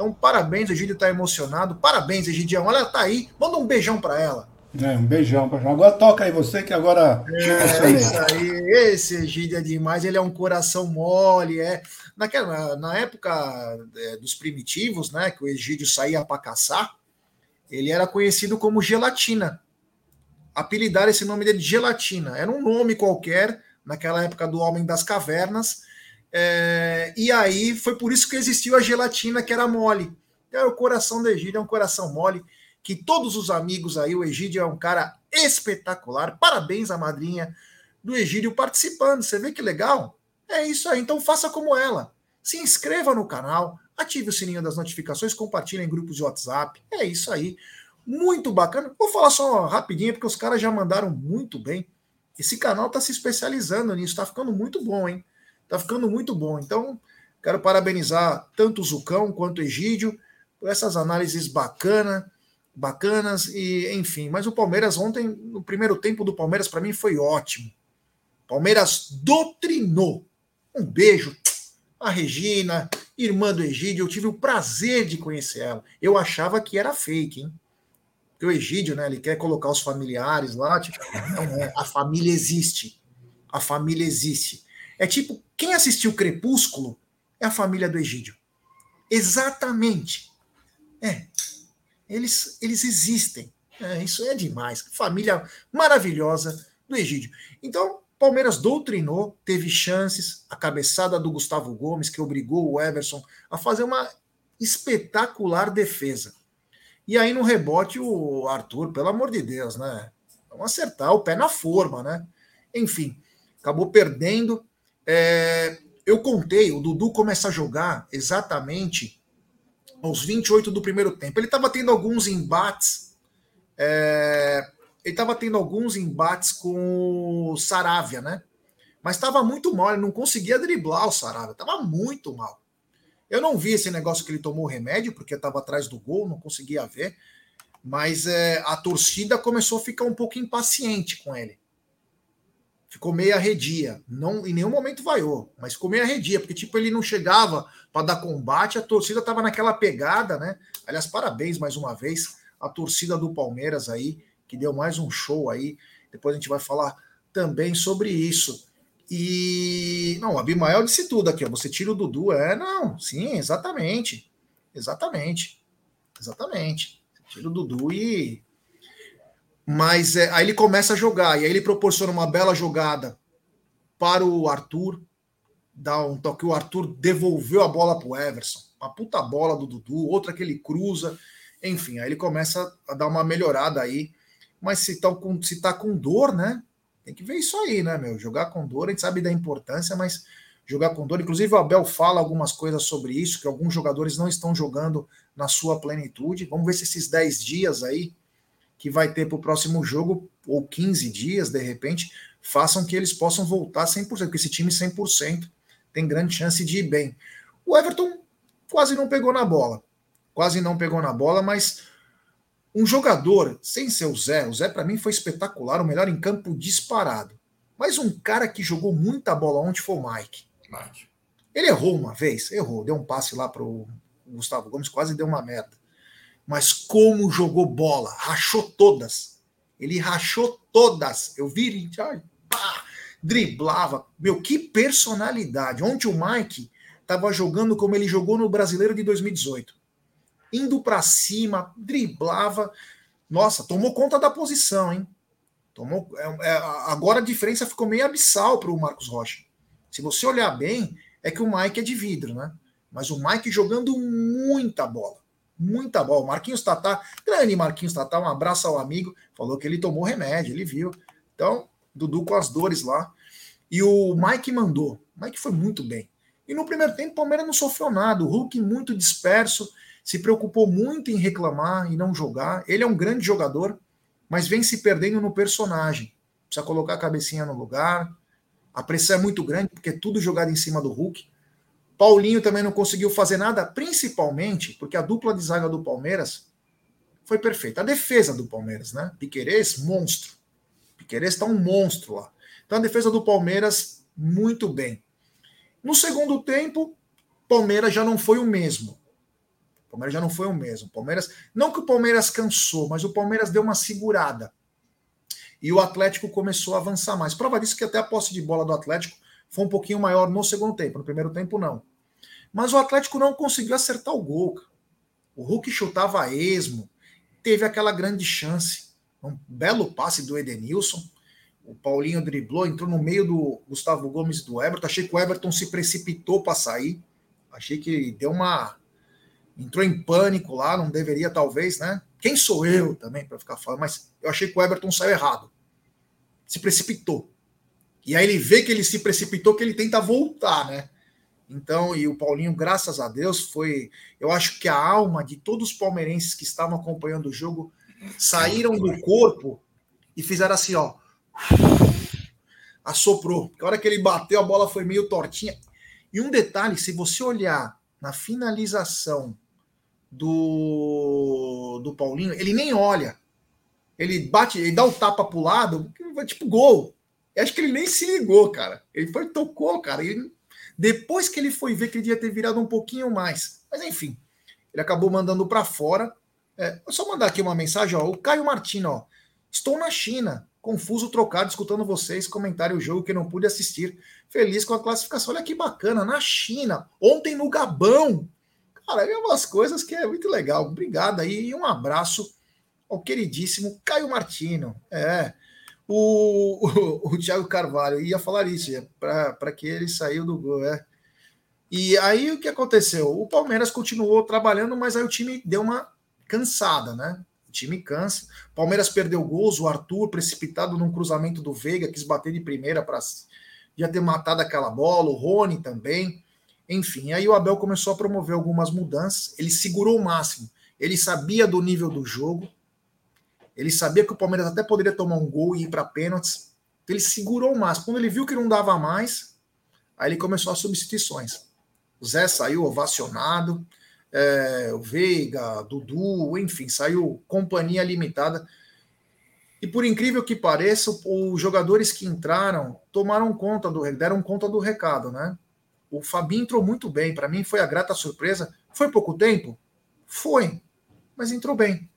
Então, parabéns, o Egídio tá emocionado. Parabéns, Egidião. Olha, tá aí. Manda um beijão para ela. É, um beijão. Agora toca aí você, que agora. É, é isso aí. Esse Egídio é demais. Ele é um coração mole. É. Naquela, na época é, dos primitivos, né, que o Egídio saía para caçar, ele era conhecido como Gelatina. Apelidar esse nome dele de Gelatina. Era um nome qualquer, naquela época do Homem das Cavernas. É, e aí foi por isso que existiu a gelatina, que era mole. É, o coração do Egídio é um coração mole, que todos os amigos aí, o Egídio é um cara espetacular. Parabéns à madrinha do Egídio participando. Você vê que legal? É isso aí. Então faça como ela. Se inscreva no canal, ative o sininho das notificações, compartilhe em grupos de WhatsApp. É isso aí. Muito bacana. Vou falar só rapidinho, porque os caras já mandaram muito bem. Esse canal está se especializando nisso, está ficando muito bom, hein? Está ficando muito bom. Então, quero parabenizar tanto o Zucão quanto o Egídio por essas análises bacana, bacanas e enfim. Mas o Palmeiras ontem, no primeiro tempo do Palmeiras, para mim foi ótimo. Palmeiras doutrinou. Um beijo a Regina, irmã do Egídio. Eu tive o prazer de conhecer ela. Eu achava que era fake, hein? Porque o Egídio, né? Ele quer colocar os familiares lá. Tipo, não é. A família existe. A família existe. É tipo, quem assistiu Crepúsculo é a família do Egídio. Exatamente. É. Eles, eles existem. É, isso é demais. Família maravilhosa do Egídio. Então, Palmeiras doutrinou, teve chances, a cabeçada do Gustavo Gomes, que obrigou o Everson a fazer uma espetacular defesa. E aí no rebote o Arthur, pelo amor de Deus, né? Vamos acertar o pé na forma, né? Enfim, acabou perdendo. É, eu contei, o Dudu começa a jogar exatamente aos 28 do primeiro tempo. Ele estava tendo alguns embates. É, ele estava tendo alguns embates com o Saravia, né? Mas estava muito mal, ele não conseguia driblar o Saravia, estava muito mal. Eu não vi esse negócio que ele tomou remédio, porque estava atrás do gol, não conseguia ver. Mas é, a torcida começou a ficar um pouco impaciente com ele. Ficou meio arredia. Não, em nenhum momento vaiou, mas ficou meio arredia, porque tipo, ele não chegava para dar combate, a torcida estava naquela pegada, né? Aliás, parabéns mais uma vez à torcida do Palmeiras aí que deu mais um show aí. Depois a gente vai falar também sobre isso. E não, a Abimael disse tudo aqui, ó. Você tira o Dudu, é, não, sim, exatamente. Exatamente. Exatamente. Você tira o Dudu e Mas é, aí ele começa a jogar, e aí ele proporciona uma bela jogada para o Arthur, dá um toque, o Arthur devolveu a bola para o Everson, uma puta bola do Dudu, outra que ele cruza, enfim, aí ele começa a dar uma melhorada aí, mas se tá com, se tá com dor, né, tem que ver isso aí, né, meu, jogar com dor, a gente sabe da importância, mas jogar com dor, inclusive o Abel fala algumas coisas sobre isso, que alguns jogadores não estão jogando na sua plenitude, vamos ver se esses 10 dias aí, que vai ter para o próximo jogo, ou 15 dias, de repente, façam que eles possam voltar 100%, porque esse time 100% tem grande chance de ir bem. O Everton quase não pegou na bola, quase não pegou na bola, mas um jogador, sem ser o Zé, o Zé para mim foi espetacular, o melhor em campo disparado. Mas um cara que jogou muita bola ontem foi o Mike. Mike. Ele errou uma vez, errou, deu um passe lá pro Gustavo Gomes, quase deu uma merda. Mas como jogou bola, rachou todas. Ele rachou todas. Eu vi, ai, pá, driblava. Meu, que personalidade. Ontem o Mike estava jogando como ele jogou no Brasileiro de 2018. Indo para cima, driblava. Nossa, tomou conta da posição, hein? Tomou, é, é, agora a diferença ficou meio abissal para o Marcos Rocha. Se você olhar bem, é que o Mike é de vidro, né? Mas o Mike jogando muita bola. Muita bola. Marquinhos Tatá, grande Marquinhos Tatá, um abraço ao amigo, falou que ele tomou remédio, ele viu. Então, Dudu com as dores lá. E o Mike mandou. O Mike foi muito bem. E no primeiro tempo, o Palmeiras não sofreu nada. O Hulk muito disperso, se preocupou muito em reclamar e não jogar. Ele é um grande jogador, mas vem se perdendo no personagem. Precisa colocar a cabecinha no lugar. A pressão é muito grande, porque é tudo jogado em cima do Hulk. Paulinho também não conseguiu fazer nada, principalmente porque a dupla de zaga do Palmeiras foi perfeita. A defesa do Palmeiras, né? Piquerez, monstro. Piquerez está um monstro lá. Então a defesa do Palmeiras, muito bem. No segundo tempo, Palmeiras já não foi o mesmo. Palmeiras já não foi o mesmo. Palmeiras, não que o Palmeiras cansou, mas o Palmeiras deu uma segurada. E o Atlético começou a avançar mais. Prova disso que até a posse de bola do Atlético foi um pouquinho maior no segundo tempo. No primeiro tempo, não. Mas o Atlético não conseguiu acertar o gol. O Hulk chutava a esmo, teve aquela grande chance um belo passe do Edenilson. O Paulinho driblou, entrou no meio do Gustavo Gomes e do Everton. Achei que o Everton se precipitou para sair. Achei que deu uma. Entrou em pânico lá, não deveria, talvez, né? Quem sou eu também para ficar falando? Mas eu achei que o Everton saiu errado. Se precipitou. E aí ele vê que ele se precipitou, que ele tenta voltar, né? Então, e o Paulinho, graças a Deus, foi. Eu acho que a alma de todos os palmeirenses que estavam acompanhando o jogo saíram do corpo e fizeram assim, ó. Assoprou. Porque a hora que ele bateu, a bola foi meio tortinha. E um detalhe, se você olhar na finalização do, do Paulinho, ele nem olha. Ele bate, ele dá o um tapa pro lado, tipo gol. Eu acho que ele nem se ligou, cara. Ele foi, tocou, cara. Ele, depois que ele foi ver que ele devia ter virado um pouquinho mais. Mas enfim, ele acabou mandando para fora. É, só mandar aqui uma mensagem, ó. O Caio Martino, ó. Estou na China, confuso, trocado, escutando vocês, comentário o jogo que não pude assistir. Feliz com a classificação. Olha que bacana, na China, ontem no Gabão. Cara, é umas coisas que é muito legal. Obrigado aí e um abraço ao queridíssimo Caio Martino. É. O, o, o Thiago Carvalho ia falar isso, para que ele saiu do gol, é. E aí o que aconteceu? O Palmeiras continuou trabalhando, mas aí o time deu uma cansada, né? O time cansa. Palmeiras perdeu gols, o Arthur, precipitado num cruzamento do Veiga, quis bater de primeira para já ter matado aquela bola, o Rony também. Enfim, aí o Abel começou a promover algumas mudanças. Ele segurou o máximo. Ele sabia do nível do jogo. Ele sabia que o Palmeiras até poderia tomar um gol e ir para pênaltis. Então ele segurou o máximo. Quando ele viu que não dava mais, aí ele começou as substituições. O Zé saiu ovacionado é, o Veiga, Dudu, enfim, saiu companhia limitada. E por incrível que pareça, os jogadores que entraram tomaram conta do deram conta do recado, né? O Fabinho entrou muito bem, para mim foi a grata surpresa. Foi pouco tempo? Foi, mas entrou bem,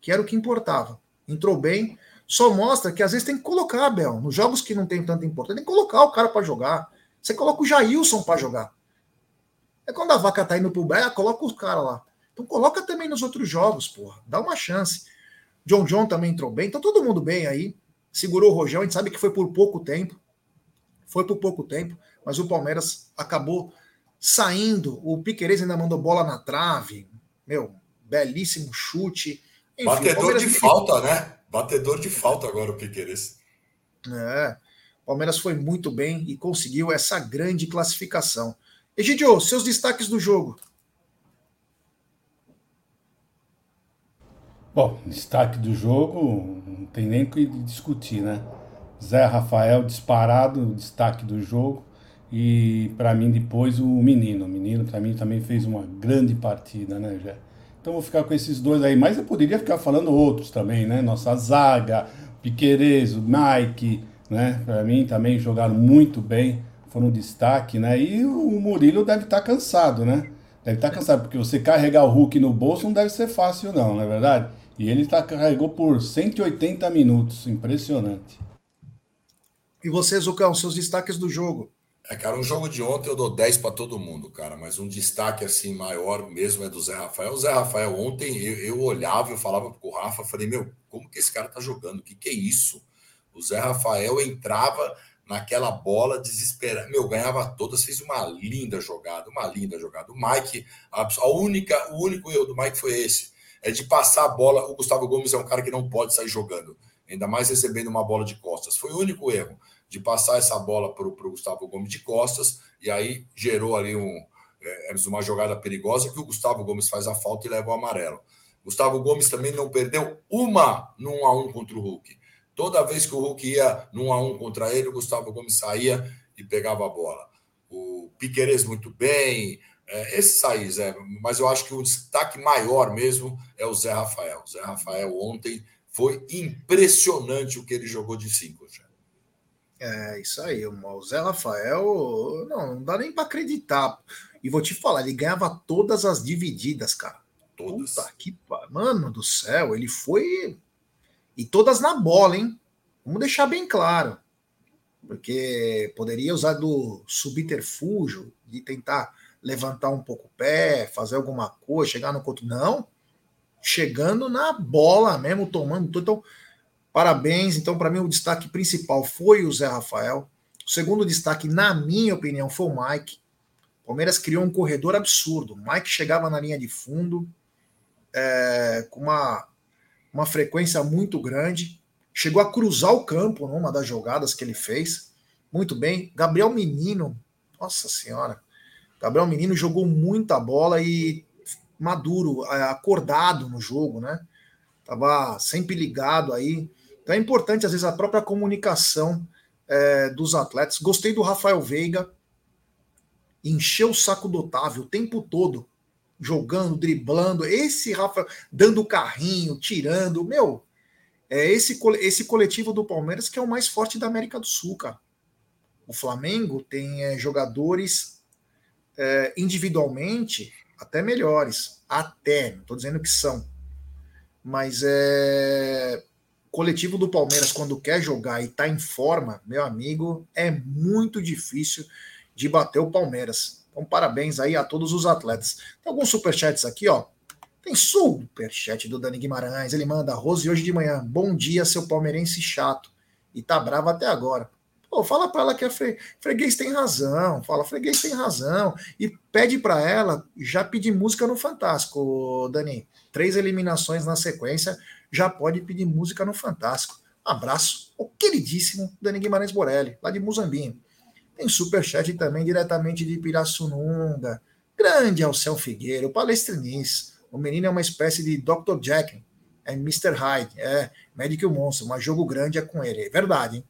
que era o que importava. Entrou bem, só mostra que às vezes tem que colocar, Bel, nos jogos que não tem tanta importância, tem que colocar o cara para jogar. Você coloca o Jailson para jogar. É quando a vaca tá indo pro breia, coloca os caras lá. Então coloca também nos outros jogos, porra. Dá uma chance. John John também entrou bem, então todo mundo bem aí. Segurou o Rojão, a gente sabe que foi por pouco tempo. Foi por pouco tempo, mas o Palmeiras acabou saindo. O Piqueires ainda mandou bola na trave. Meu, belíssimo chute. Enfim, Batedor de falta, né? Batedor de falta agora o Piqueires. É. Palmeiras foi muito bem e conseguiu essa grande classificação. Egidio, seus destaques do jogo. Bom, destaque do jogo, não tem nem o que discutir, né? Zé Rafael disparado, destaque do jogo. E para mim depois o menino. O menino para mim também fez uma grande partida, né, Zé? Então vou ficar com esses dois aí. Mas eu poderia ficar falando outros também, né? Nossa zaga, Piqueires, o Mike, né? Para mim também jogaram muito bem, foram um destaque, né? E o Murilo deve estar tá cansado, né? Deve estar tá cansado, porque você carregar o Hulk no bolso não deve ser fácil, não, não é verdade? E ele tá, carregou por 180 minutos. Impressionante. E você, Zucão, seus destaques do jogo? É, cara, um jogo de ontem eu dou 10 para todo mundo, cara, mas um destaque assim maior mesmo é do Zé Rafael. O Zé Rafael, ontem eu, eu olhava, eu falava com o Rafa, falei, meu, como que esse cara tá jogando? O que, que é isso? O Zé Rafael entrava naquela bola desesperada. Meu, ganhava todas, fez uma linda jogada, uma linda jogada. O Mike, a única, o único erro do Mike foi esse é de passar a bola. O Gustavo Gomes é um cara que não pode sair jogando, ainda mais recebendo uma bola de costas. Foi o único erro de passar essa bola para o Gustavo Gomes de costas, e aí gerou ali um, é, uma jogada perigosa que o Gustavo Gomes faz a falta e leva o amarelo. Gustavo Gomes também não perdeu uma 1 a 1 contra o Hulk. Toda vez que o Hulk ia 1 a 1 contra ele, o Gustavo Gomes saía e pegava a bola. O Piqueires muito bem, é, esses aí, Zé, mas eu acho que o destaque maior mesmo é o Zé Rafael. O Zé Rafael ontem foi impressionante o que ele jogou de cinco. Já. É, isso aí. O Zé Rafael, não, não dá nem para acreditar. E vou te falar, ele ganhava todas as divididas, cara. Todas. Puta que mano do céu, ele foi. E todas na bola, hein? Vamos deixar bem claro. Porque poderia usar do subterfúgio, de tentar levantar um pouco o pé, fazer alguma coisa, chegar no conto. Não. Chegando na bola mesmo, tomando tudo. Então, parabéns. Então, para mim, o destaque principal foi o Zé Rafael. O segundo destaque, na minha opinião, foi o Mike. O Palmeiras criou um corredor absurdo. O Mike chegava na linha de fundo é, com uma, uma frequência muito grande. Chegou a cruzar o campo numa das jogadas que ele fez. Muito bem. Gabriel Menino, nossa senhora, Gabriel Menino jogou muita bola e maduro, é, acordado no jogo, né? Tava sempre ligado aí. Então é importante, às vezes, a própria comunicação é, dos atletas. Gostei do Rafael Veiga, encheu o saco do Otávio o tempo todo, jogando, driblando. Esse Rafael dando carrinho, tirando. Meu, é esse, esse coletivo do Palmeiras que é o mais forte da América do Sul, cara. O Flamengo tem é, jogadores é, individualmente até melhores. Até, não estou dizendo que são. Mas é. Coletivo do Palmeiras, quando quer jogar e está em forma, meu amigo, é muito difícil de bater o Palmeiras. Então, parabéns aí a todos os atletas. Tem alguns superchats aqui, ó. Tem superchat do Dani Guimarães. Ele manda Rose hoje de manhã. Bom dia, seu palmeirense chato. E tá bravo até agora. Pô, fala para ela que a fre... freguês tem razão, fala, freguês tem razão, e pede para ela já pedir música no Fantástico, Dani. Três eliminações na sequência, já pode pedir música no Fantástico. Abraço, o queridíssimo Dani Guimarães Borelli, lá de Muzambinho. Tem superchat também diretamente de Pirassununga. Grande Alcel Figueiro, palestrinis. O menino é uma espécie de Dr. Jack, é Mr. Hyde, é médico monstro, mas jogo grande é com ele. É verdade, hein?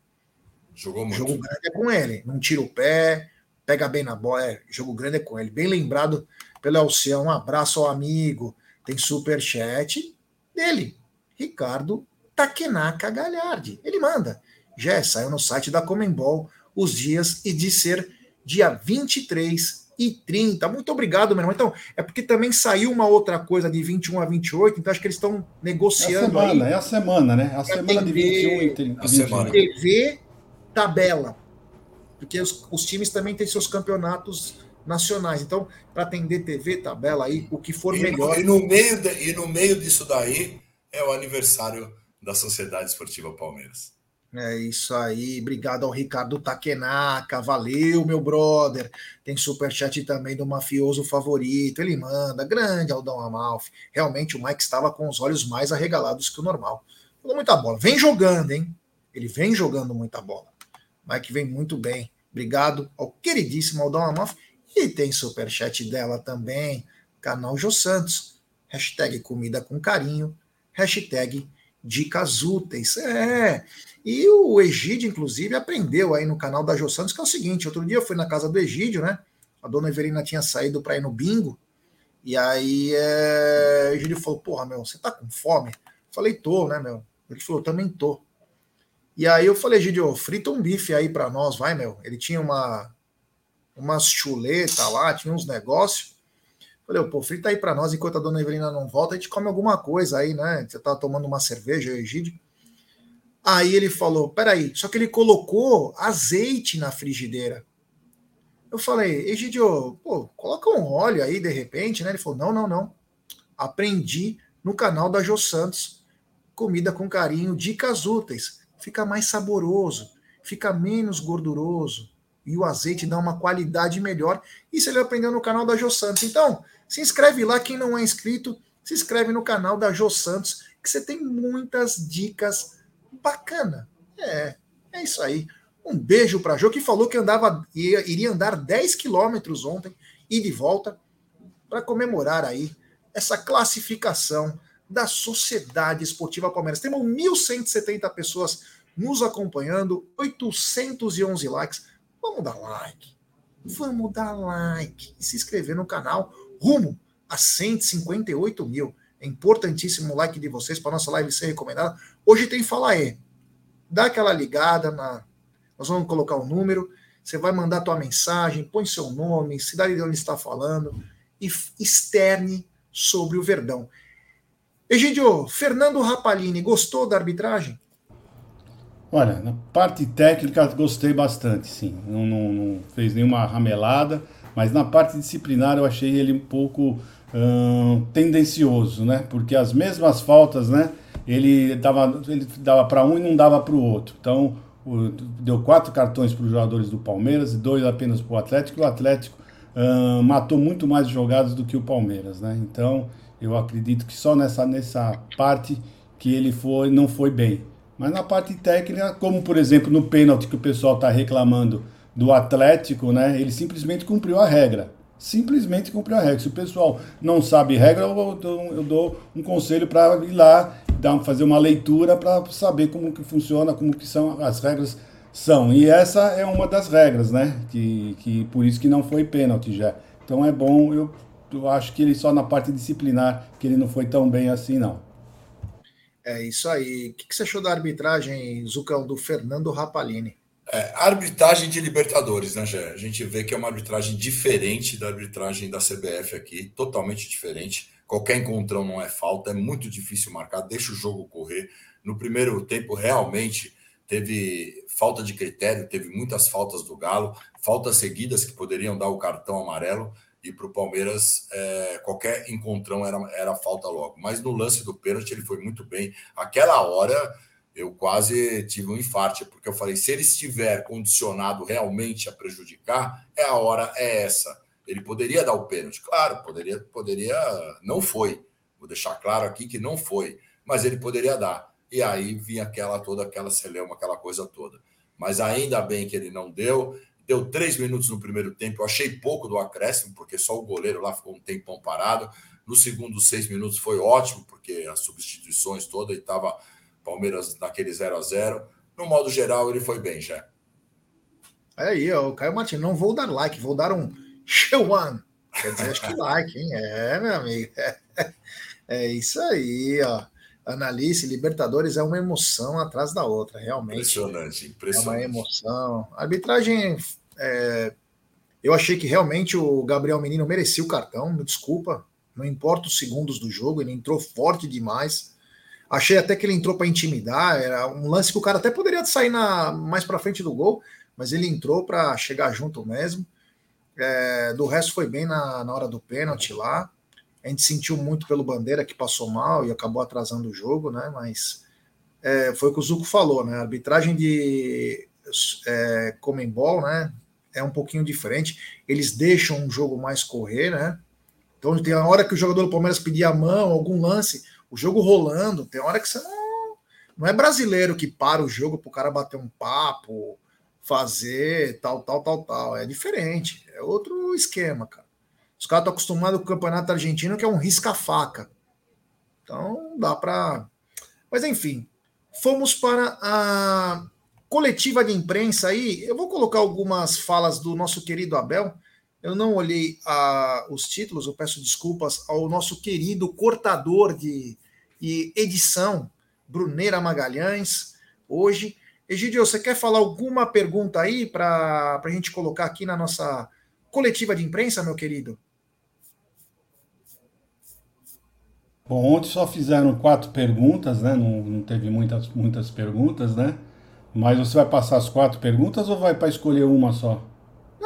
Jogou muito. Jogo grande é com ele. Não tira o pé, pega bem na bola. É, jogo grande é com ele. Bem lembrado pelo Alcião. Um abraço ao amigo. Tem super chat dele. Ricardo Takenaka Galhardi. Ele manda. Já saiu no site da Comembol os dias e de ser dia 23 e 30. Muito obrigado, meu irmão. Então, é porque também saiu uma outra coisa de 21 a 28, então acho que eles estão negociando. É a semana, aí. é a semana, né? A semana de 21 e 30. A semana. TV tabela, porque os, os times também têm seus campeonatos nacionais. Então, para atender TV, tabela aí, o que for e melhor. No, e, no meio de, e no meio disso daí, é o aniversário da Sociedade Esportiva Palmeiras. É isso aí. Obrigado ao Ricardo Takenaka. Valeu, meu brother. Tem superchat também do mafioso favorito. Ele manda. Grande Aldão Amalfi. Realmente o Mike estava com os olhos mais arregalados que o normal. Falou muita bola. Vem jogando, hein? Ele vem jogando muita bola. Mike vem muito bem. Obrigado ao queridíssimo Aldão Amalfi. E tem superchat dela também. Canal Jô Santos. Hashtag comida com carinho. Hashtag dicas úteis. É. E o Egídio, inclusive, aprendeu aí no canal da Jô Santos, que é o seguinte: outro dia eu fui na casa do Egídio, né? A dona Evelina tinha saído para ir no bingo. E aí é... o Egídio falou: Porra, meu, você tá com fome? falei: Tô, né, meu? Ele falou: Também tô. E aí eu falei: Egídio, frita um bife aí para nós, vai, meu. Ele tinha uma umas chuleta lá, tinha uns negócios. Falei, pô, frita aí para nós enquanto a dona Evelina não volta, a gente come alguma coisa aí, né? Você tá tomando uma cerveja, Egídio. Aí ele falou, peraí, só que ele colocou azeite na frigideira. Eu falei, Egidio, pô, coloca um óleo aí de repente, né? Ele falou, não, não, não. Aprendi no canal da Jô Santos. Comida com carinho, dicas úteis. Fica mais saboroso, fica menos gorduroso. E o azeite dá uma qualidade melhor. Isso ele aprendeu no canal da Jô Santos. Então, se inscreve lá, quem não é inscrito, se inscreve no canal da Jô Santos, que você tem muitas dicas bacana. É, é isso aí. Um beijo para Jô, que falou que andava ia, iria andar 10 quilômetros ontem e de volta para comemorar aí essa classificação da Sociedade Esportiva Palmeiras. Temos 1.170 pessoas nos acompanhando, 811 likes. Vamos dar like. Vamos dar like e se inscrever no canal rumo a 158 mil. É importantíssimo o like de vocês para nossa live ser recomendada. Hoje tem Fala aí. Dá aquela ligada na. Nós vamos colocar o um número. Você vai mandar tua mensagem, põe seu nome, cidade de onde está falando e externe sobre o Verdão. Egidio, Fernando Rapalini, gostou da arbitragem? Olha, na parte técnica gostei bastante, sim. Não, não, não fez nenhuma ramelada, mas na parte disciplinar eu achei ele um pouco hum, tendencioso, né? Porque as mesmas faltas, né? Ele dava, ele dava para um e não dava para o outro. Então, o, deu quatro cartões para os jogadores do Palmeiras e dois apenas para o Atlético. E o Atlético hum, matou muito mais jogadas do que o Palmeiras, né? Então, eu acredito que só nessa, nessa parte que ele foi, não foi bem. Mas na parte técnica, como por exemplo no pênalti que o pessoal está reclamando do Atlético, né? Ele simplesmente cumpriu a regra simplesmente cumprir a regra. Se o pessoal não sabe regra, eu, eu, eu dou um conselho para ir lá, dar, fazer uma leitura para saber como que funciona, como que são as regras são. E essa é uma das regras, né? Que, que por isso que não foi pênalti já. Então é bom, eu, eu acho que ele só na parte disciplinar que ele não foi tão bem assim, não. É isso aí. O que, que você achou da arbitragem, Zucão, do Fernando Rapalini? É, arbitragem de Libertadores, né, Gé? A gente vê que é uma arbitragem diferente da arbitragem da CBF aqui, totalmente diferente. Qualquer encontrão não é falta, é muito difícil marcar, deixa o jogo correr. No primeiro tempo, realmente teve falta de critério, teve muitas faltas do Galo, faltas seguidas que poderiam dar o cartão amarelo. E para o Palmeiras, é, qualquer encontrão era, era falta logo. Mas no lance do pênalti, ele foi muito bem. Aquela hora eu quase tive um infarte, porque eu falei: se ele estiver condicionado realmente a prejudicar, é a hora, é essa. Ele poderia dar o pênalti, claro, poderia, poderia, não foi. Vou deixar claro aqui que não foi, mas ele poderia dar. E aí vinha aquela toda, aquela celeuma, aquela coisa toda. Mas ainda bem que ele não deu. Deu três minutos no primeiro tempo. Eu achei pouco do acréscimo, porque só o goleiro lá ficou um tempão parado. No segundo, seis minutos foi ótimo, porque as substituições todas e estava Palmeiras naquele 0 a 0 No modo geral, ele foi bem já. Aí, ó, o Caio Martins, não vou dar like, vou dar um show one. Quer dizer, acho que like, hein? É, meu amigo. É, é isso aí, ó. Analice, Libertadores é uma emoção atrás da outra, realmente. Impressionante, impressionante. É uma emoção. A arbitragem, é, eu achei que realmente o Gabriel Menino merecia o cartão, me desculpa, não importa os segundos do jogo, ele entrou forte demais. Achei até que ele entrou para intimidar, era um lance que o cara até poderia sair na, mais para frente do gol, mas ele entrou para chegar junto mesmo. É, do resto foi bem na, na hora do pênalti lá. A gente sentiu muito pelo Bandeira, que passou mal e acabou atrasando o jogo, né? Mas é, foi o que o Zuco falou, né? A arbitragem de é, Comembol, né? É um pouquinho diferente. Eles deixam o jogo mais correr, né? Então tem a hora que o jogador do Palmeiras pedir a mão, algum lance, o jogo rolando, tem hora que você não. Não é brasileiro que para o jogo para o cara bater um papo, fazer tal, tal, tal, tal. É diferente. É outro esquema, cara. Os caras estão acostumados com o campeonato argentino, que é um risca-faca. Então, dá para. Mas, enfim, fomos para a coletiva de imprensa aí. Eu vou colocar algumas falas do nosso querido Abel. Eu não olhei a, os títulos, eu peço desculpas ao nosso querido cortador de, de edição, Bruneira Magalhães, hoje. Egidio, você quer falar alguma pergunta aí para a gente colocar aqui na nossa coletiva de imprensa, meu querido? Bom, ontem só fizeram quatro perguntas, né? Não, não teve muitas, muitas perguntas, né? Mas você vai passar as quatro perguntas ou vai para escolher uma só?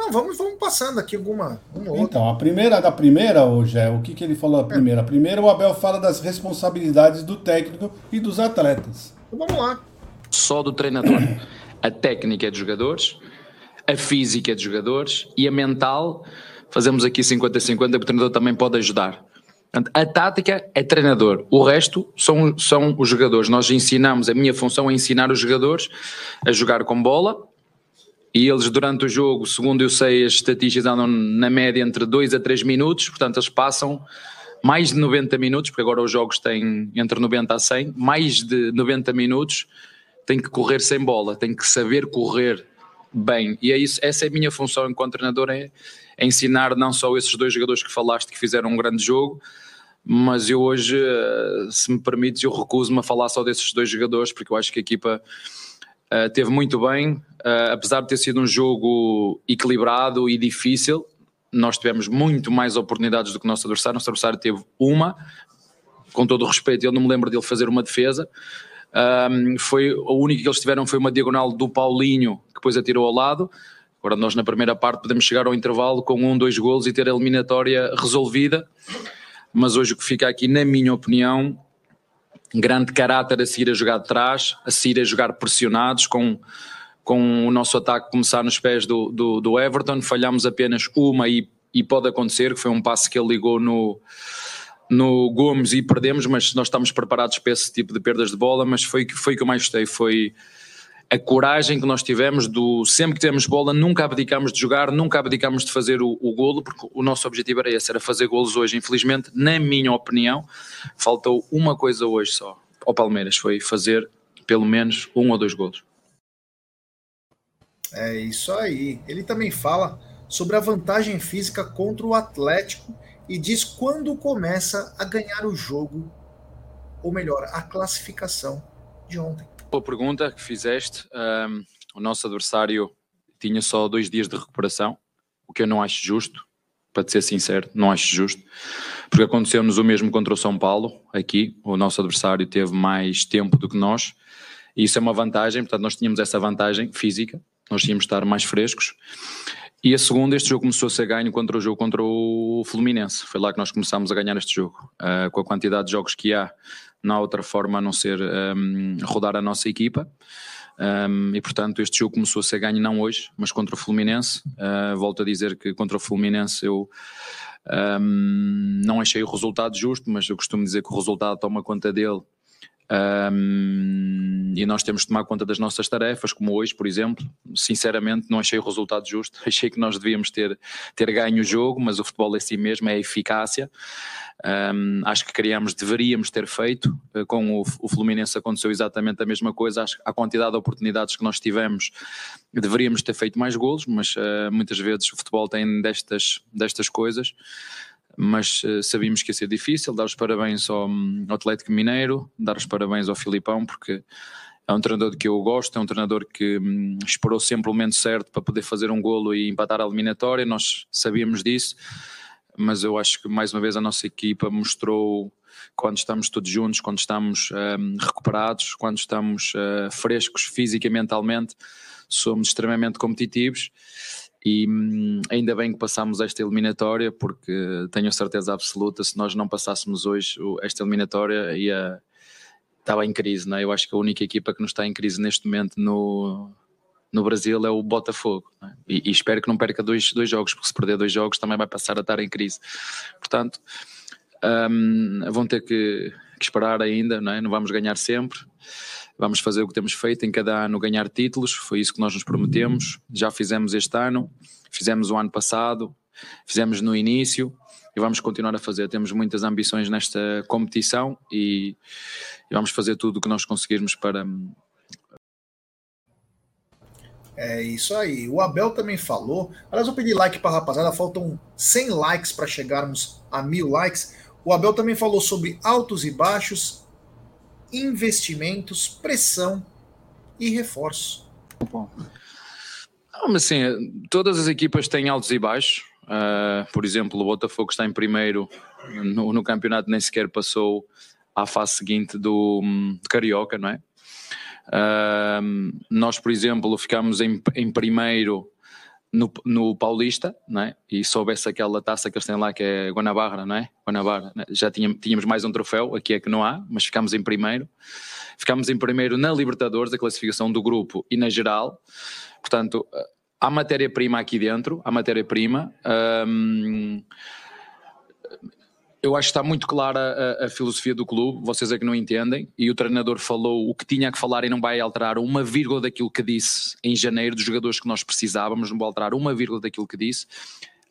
Não, vamos, vamos passando aqui alguma. Uma então, a primeira da primeira, hoje é o que, que ele falou a primeira? É. A primeira, o Abel fala das responsabilidades do técnico e dos atletas. Então, vamos lá. Só do treinador. A técnica é dos jogadores, a física é dos jogadores e a mental, fazemos aqui 50-50, o treinador também pode ajudar. A tática é treinador, o resto são, são os jogadores. Nós ensinamos, a minha função é ensinar os jogadores a jogar com bola e eles durante o jogo, segundo eu sei, as estatísticas andam na média entre 2 a 3 minutos, portanto eles passam mais de 90 minutos, porque agora os jogos têm entre 90 a 100, mais de 90 minutos têm que correr sem bola, têm que saber correr bem. E é isso, essa é a minha função enquanto treinador, é, é ensinar não só esses dois jogadores que falaste que fizeram um grande jogo, mas eu hoje, eh, se me permites, eu recuso-me a falar só desses dois jogadores, porque eu acho que a equipa uh, teve muito bem, uh, apesar de ter sido um jogo equilibrado e difícil, nós tivemos muito mais oportunidades do que o nosso adversário, nosso adversário teve uma, com todo o respeito, eu não me lembro dele fazer uma defesa, um, foi, a única que eles tiveram foi uma diagonal do Paulinho, que depois atirou ao lado, Agora, nós na primeira parte podemos chegar ao intervalo com um, dois golos e ter a eliminatória resolvida. Mas hoje o que fica aqui, na minha opinião, grande caráter a seguir a jogar de trás, a seguir a jogar pressionados, com, com o nosso ataque começar nos pés do, do, do Everton, falhamos apenas uma e, e pode acontecer, que foi um passe que ele ligou no, no Gomes e perdemos, mas nós estamos preparados para esse tipo de perdas de bola, mas foi, foi o que eu mais gostei, foi a coragem que nós tivemos do sempre que temos bola, nunca abdicamos de jogar, nunca abdicamos de fazer o, o golo, porque o nosso objetivo era esse, era fazer golos hoje. Infelizmente, na minha opinião, faltou uma coisa hoje só ao Palmeiras, foi fazer pelo menos um ou dois golos. É isso aí. Ele também fala sobre a vantagem física contra o Atlético e diz quando começa a ganhar o jogo, ou melhor, a classificação de ontem. Boa pergunta que fizeste. Um, o nosso adversário tinha só dois dias de recuperação, o que eu não acho justo, para te ser sincero, não acho justo, porque aconteceu-nos o mesmo contra o São Paulo, aqui, o nosso adversário teve mais tempo do que nós, e isso é uma vantagem, portanto nós tínhamos essa vantagem física, nós tínhamos de estar mais frescos, e a segunda, este jogo começou a ser ganho contra o jogo contra o Fluminense, foi lá que nós começámos a ganhar este jogo, uh, com a quantidade de jogos que há, não há outra forma a não ser um, rodar a nossa equipa. Um, e portanto este jogo começou a ser ganho não hoje, mas contra o Fluminense. Uh, volto a dizer que contra o Fluminense eu um, não achei o resultado justo, mas eu costumo dizer que o resultado toma conta dele um, e nós temos de tomar conta das nossas tarefas, como hoje, por exemplo. Sinceramente, não achei o resultado justo. Achei que nós devíamos ter, ter ganho o jogo, mas o futebol é si mesmo, é a eficácia. Um, acho que queríamos, deveríamos ter feito. Eh, com o, o Fluminense aconteceu exatamente a mesma coisa. Acho que a quantidade de oportunidades que nós tivemos, deveríamos ter feito mais golos, mas uh, muitas vezes o futebol tem destas, destas coisas mas uh, sabíamos que ia ser difícil. Dar os parabéns ao, ao Atlético Mineiro, dar os parabéns ao Filipão, porque é um treinador que eu gosto, é um treinador que hum, esperou sempre o momento certo para poder fazer um golo e empatar a eliminatória. Nós sabíamos disso, mas eu acho que mais uma vez a nossa equipa mostrou quando estamos todos juntos, quando estamos um, recuperados, quando estamos uh, frescos fisicamente, mentalmente, somos extremamente competitivos e hum, ainda bem que passámos esta eliminatória, porque tenho certeza absoluta, se nós não passássemos hoje esta eliminatória, ia, estava em crise, não é? Eu acho que a única equipa que não está em crise neste momento no, no Brasil é o Botafogo, é? e, e, espero que não perca dois, dois jogos, porque se perder dois jogos também vai passar a estar em crise. Portanto, um, vão ter que, que, esperar ainda, não é? Não vamos ganhar sempre, vamos fazer o que temos feito em cada ano, ganhar títulos, foi isso que nós nos prometemos, já fizemos este ano, fizemos o ano passado, fizemos no início e vamos continuar a fazer. Temos muitas ambições nesta competição e, e vamos fazer tudo o que nós conseguirmos para. É isso aí. O Abel também falou. Aliás, eu pedi like para a rapaziada, faltam 100 likes para chegarmos a mil likes. O Abel também falou sobre altos e baixos investimentos, pressão e reforço. Bom. Não, mas assim, todas as equipas têm altos e baixos. Uh, por exemplo, o Botafogo está em primeiro no, no, campeonato, nem sequer passou à fase seguinte do Carioca, não é? Uh, nós, por exemplo, ficámos em, em primeiro no, no, Paulista, não é? E soubesse aquela taça que eles têm lá, que é Guanabara, não é? Guanabara, né? já tínhamos, tínhamos mais um troféu, aqui é que não há, mas ficámos em primeiro. Ficámos em primeiro na Libertadores, a classificação do grupo e na geral. Portanto, há matéria-prima aqui dentro, há matéria-prima. Um, eu acho que está muito clara a, a, filosofia do clube, vocês é que não entendem, e o treinador falou o que tinha que falar e não vai alterar uma vírgula daquilo que disse em janeiro, dos jogadores que nós precisávamos, não vai alterar uma vírgula daquilo que disse.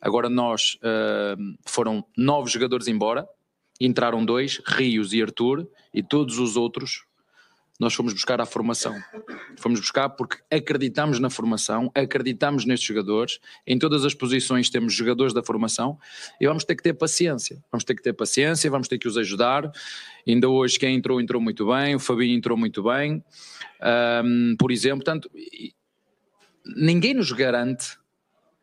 Agora nós, uh, foram nove jogadores embora, entraram dois, Rios e Arthur, e todos os outros nós fomos buscar a formação. Fomos buscar porque acreditamos na formação, acreditamos nestes jogadores, em todas as posições temos jogadores da formação e vamos ter que ter paciência. Vamos ter que ter paciência, vamos ter que os ajudar. Ainda hoje quem entrou, entrou muito bem, o Fabinho entrou muito bem, um, por exemplo. Portanto, ninguém nos garante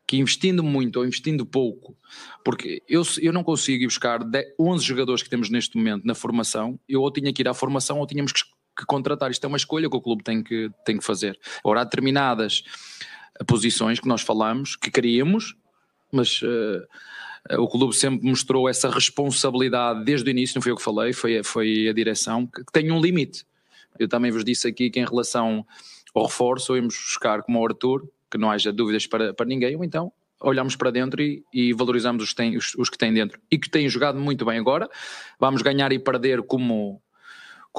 que investindo muito ou investindo pouco, porque eu, eu não consigo ir buscar 11 jogadores que temos neste momento na formação, eu ou tinha que ir à formação ou tínhamos que que contratar. Isto é uma escolha que o clube tem que, tem que fazer. Ora, há determinadas posições que nós falamos, que queríamos, mas uh, o clube sempre mostrou essa responsabilidade desde o início, não foi eu que falei, foi, foi a direção, que, que tem um limite. Eu também vos disse aqui que em relação ao reforço, íamos buscar como o Arthur, que não haja dúvidas para, para ninguém, ou então olhamos para dentro e, e valorizamos os, tem, os, os, que têm dentro e que têm jogado muito bem agora. Vamos ganhar e perder como,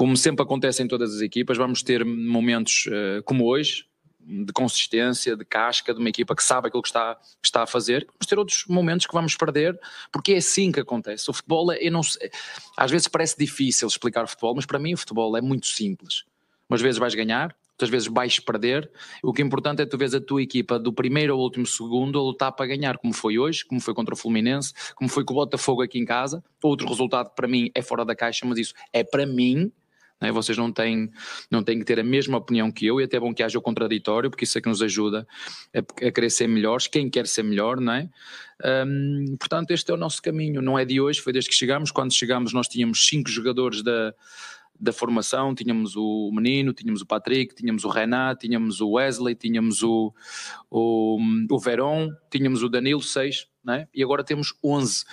como sempre acontece em todas as equipas, vamos ter momentos uh, como hoje, de consistência, de casca, de uma equipa que sabe aquilo que está, que está a fazer. Vamos ter outros momentos que vamos perder, porque é assim que acontece. O futebol, é, eu não sei, às vezes parece difícil explicar o futebol, mas para mim o futebol é muito simples. Umas vezes vais ganhar, outras vezes vais perder. O que é importante é tu vês a tua equipa do primeiro ao último segundo a lutar para ganhar, como foi hoje, como foi contra o Fluminense, como foi com o Botafogo aqui em casa. Outro resultado para mim é fora da caixa, mas isso é para mim né? Vocês não têm, não têm que ter a mesma opinião que eu, e até é bom que haja o contraditório, porque isso é que nos ajuda a, a querer ser melhores, quem quer ser melhor, não é? Portanto, este é o nosso caminho, não é de hoje, foi desde que chegámos. Quando chegámos, nós tínhamos cinco jogadores da, da formação, tínhamos o Menino, tínhamos o Patrick, tínhamos o Renato, tínhamos o Wesley, tínhamos o, o, o Verón, tínhamos o Danilo, seis, né? e agora temos onze.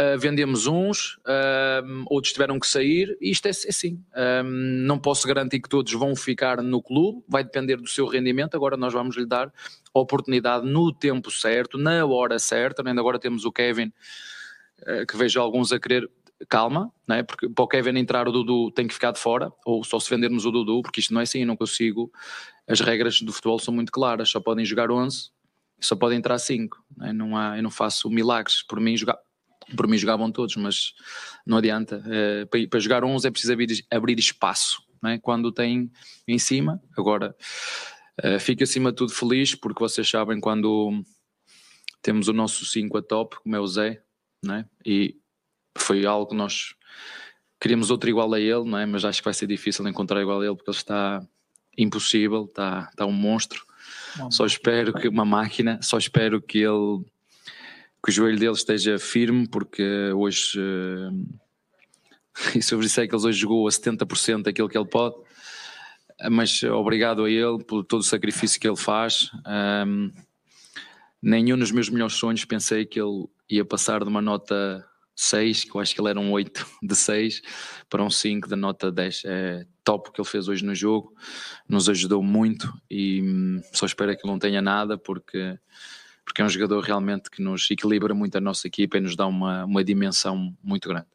Uh, vendemos uns, uh, outros tiveram que sair, e isto é, é assim. Uh, não posso garantir que todos vão ficar no clube, vai depender do seu rendimento. Agora nós vamos lhe dar a oportunidade no tempo certo, na hora certa. Ainda agora temos o Kevin, que vejo alguns a querer. Calma, né? porque para o Kevin entrar o Dudu tem que ficar de fora, ou só se vendermos o Dudu, porque isto não é assim, eu não consigo. As regras do futebol são muito claras, só podem jogar 11, só podem entrar 5. Né? Não há, eu não faço milagres. Por mim, jogar por mim jogavam todos, mas não adianta. É, para, para, jogar uns é preciso abrir, abrir espaço, é? quando tem em cima. Agora, é, fico acima de tudo feliz, porque vocês sabem quando temos o nosso 5 a top, como é o Zé, é? e foi algo que nós queríamos outro igual a ele, não é? mas acho que vai ser difícil encontrar igual a ele, porque ele está impossível, está, está um monstro. Só espero que uma máquina, só espero que ele que o joelho dele esteja firme, porque hoje, uh, e sobre isso é que ele hoje jogou a 70% daquilo que ele pode, mas obrigado a ele por todo o sacrifício que ele faz. Um, nenhum dos meus melhores sonhos pensei que ele ia passar de uma nota 6, que eu acho que ele era um 8 de 6, para um 5 da nota 10. É top o que ele fez hoje no jogo, nos ajudou muito e hum, só espero que ele não tenha nada, porque, porque é um jogador realmente que nos equilibra muito a nossa equipa e nos dá uma, uma dimensão muito grande.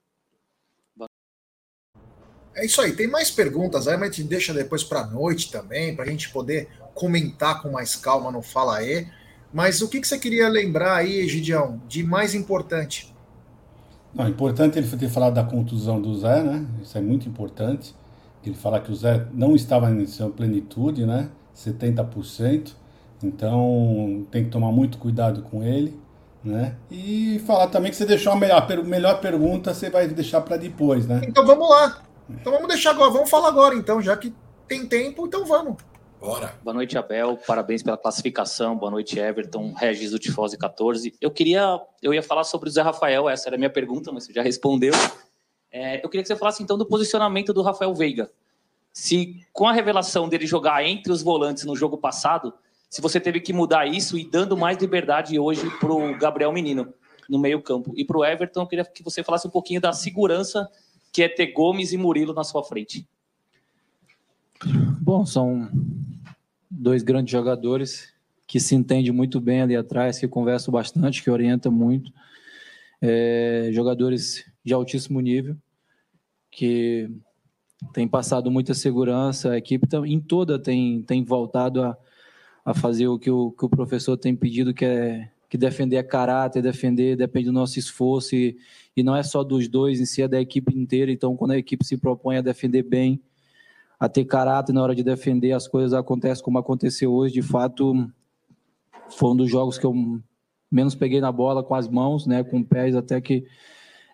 É isso aí, tem mais perguntas aí, mas a gente deixa depois para a noite também, para a gente poder comentar com mais calma no Fala aí. Mas o que, que você queria lembrar aí, Gidião, de mais importante? Não, importante ele ter falado da contusão do Zé, né? Isso é muito importante. Ele falar que o Zé não estava em sua plenitude, né? 70%. Então tem que tomar muito cuidado com ele, né? E falar também que você deixou a melhor, a melhor pergunta, você vai deixar para depois, né? Então vamos lá. Então vamos deixar agora, vamos falar agora então, já que tem tempo, então vamos. Bora. Boa noite, Abel. Parabéns pela classificação. Boa noite, Everton. Regis do Tifose 14. Eu queria, eu ia falar sobre o Zé Rafael, essa era a minha pergunta, mas você já respondeu. É, eu queria que você falasse então do posicionamento do Rafael Veiga. Se com a revelação dele jogar entre os volantes no jogo passado, se você teve que mudar isso e dando mais liberdade hoje para o Gabriel Menino no meio-campo. E para o Everton, eu queria que você falasse um pouquinho da segurança que é ter Gomes e Murilo na sua frente. Bom, são dois grandes jogadores que se entendem muito bem ali atrás, que conversam bastante, que orientam muito. É, jogadores de altíssimo nível, que têm passado muita segurança. A equipe em toda tem, tem voltado a, a fazer o que, o que o professor tem pedido, que é que defender é caráter, defender depende do nosso esforço e, e não é só dos dois, em si é da equipe inteira. Então, quando a equipe se propõe a defender bem, a ter caráter na hora de defender, as coisas acontecem como aconteceu hoje. De fato, foi um dos jogos que eu menos peguei na bola com as mãos, né, com pés, até que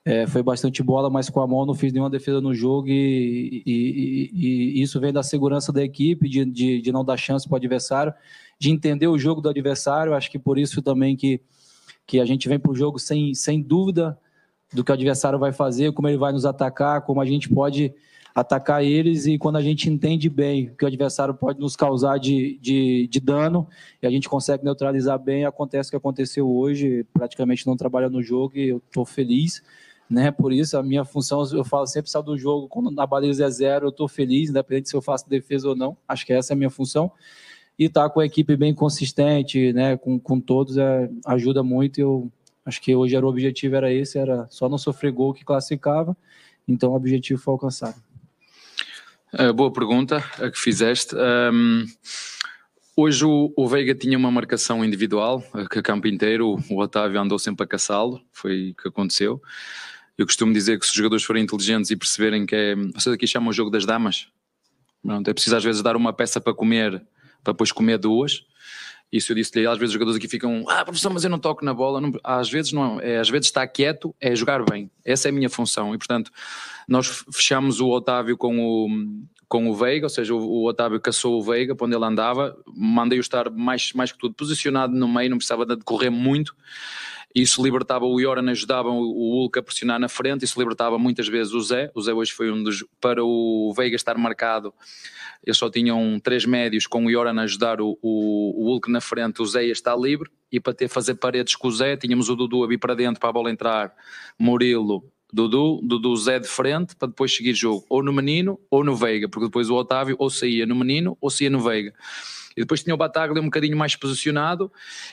é, foi bastante bola, mas com a mão não fiz nenhuma defesa no jogo e, e, e, e isso vem da segurança da equipe, de, de, de não dar chance para o adversário, de entender o jogo do adversário. Acho que por isso também que, que a gente vem para o jogo sem, sem dúvida do que o adversário vai fazer, como ele vai nos atacar, como a gente pode atacar eles e quando a gente entende bem o que o adversário pode nos causar de, de, de, dano e a gente consegue neutralizar bem, acontece o que aconteceu hoje, praticamente não trabalha no jogo e eu estou feliz, né? Por isso a minha função, eu falo sempre só do jogo, quando na baliza é zero, eu estou feliz, independente se eu faço defesa ou não, acho que essa é a minha função. E estar tá com a equipe bem consistente, né? Com, com todos é, ajuda muito. Eu acho que hoje era o objetivo era esse, era só não sofrer gol que classificava. Então o objetivo foi alcançado. Uh, boa pergunta a que fizeste. Um, hoje o, o, Veiga tinha uma marcação individual, que campo inteiro, o Otávio andou sempre a caçá-lo, foi o que aconteceu. Eu costumo dizer que se os jogadores forem inteligentes e perceberem que é. Vocês aqui chamam o jogo das damas. Pronto, é preciso às vezes dar uma peça para comer, para depois comer duas. Isso eu disse-lhe, às vezes os jogadores aqui ficam, ah, professor, mas eu não toco na bola. Não, às vezes não, é, às vezes estar quieto é jogar bem. Essa é a minha função. E portanto, nós fechamos o Otávio com o, com o Veiga, ou seja, o, o Otávio caçou o Veiga para onde ele andava, mandei-o estar mais, mais que tudo posicionado no meio, não precisava de correr muito. Isso libertava o Ioran, ajudava o Hulk a pressionar na frente, isso libertava muitas vezes o Zé. O Zé hoje foi um dos. Para o Veiga estar marcado, eles só tinham três médios com o Ioran a ajudar o, o, o Hulk na frente, o Zé ia estar livre. E para ter fazer paredes com o Zé, tínhamos o Dudu a vir para dentro para a bola entrar, Murilo, Dudu, Dudu Zé de frente para depois seguir jogo, ou no Menino ou no Veiga, porque depois o Otávio ou saía no Menino ou saía no Veiga. E depois tinha o Bataglia um bocadinho mais posicionado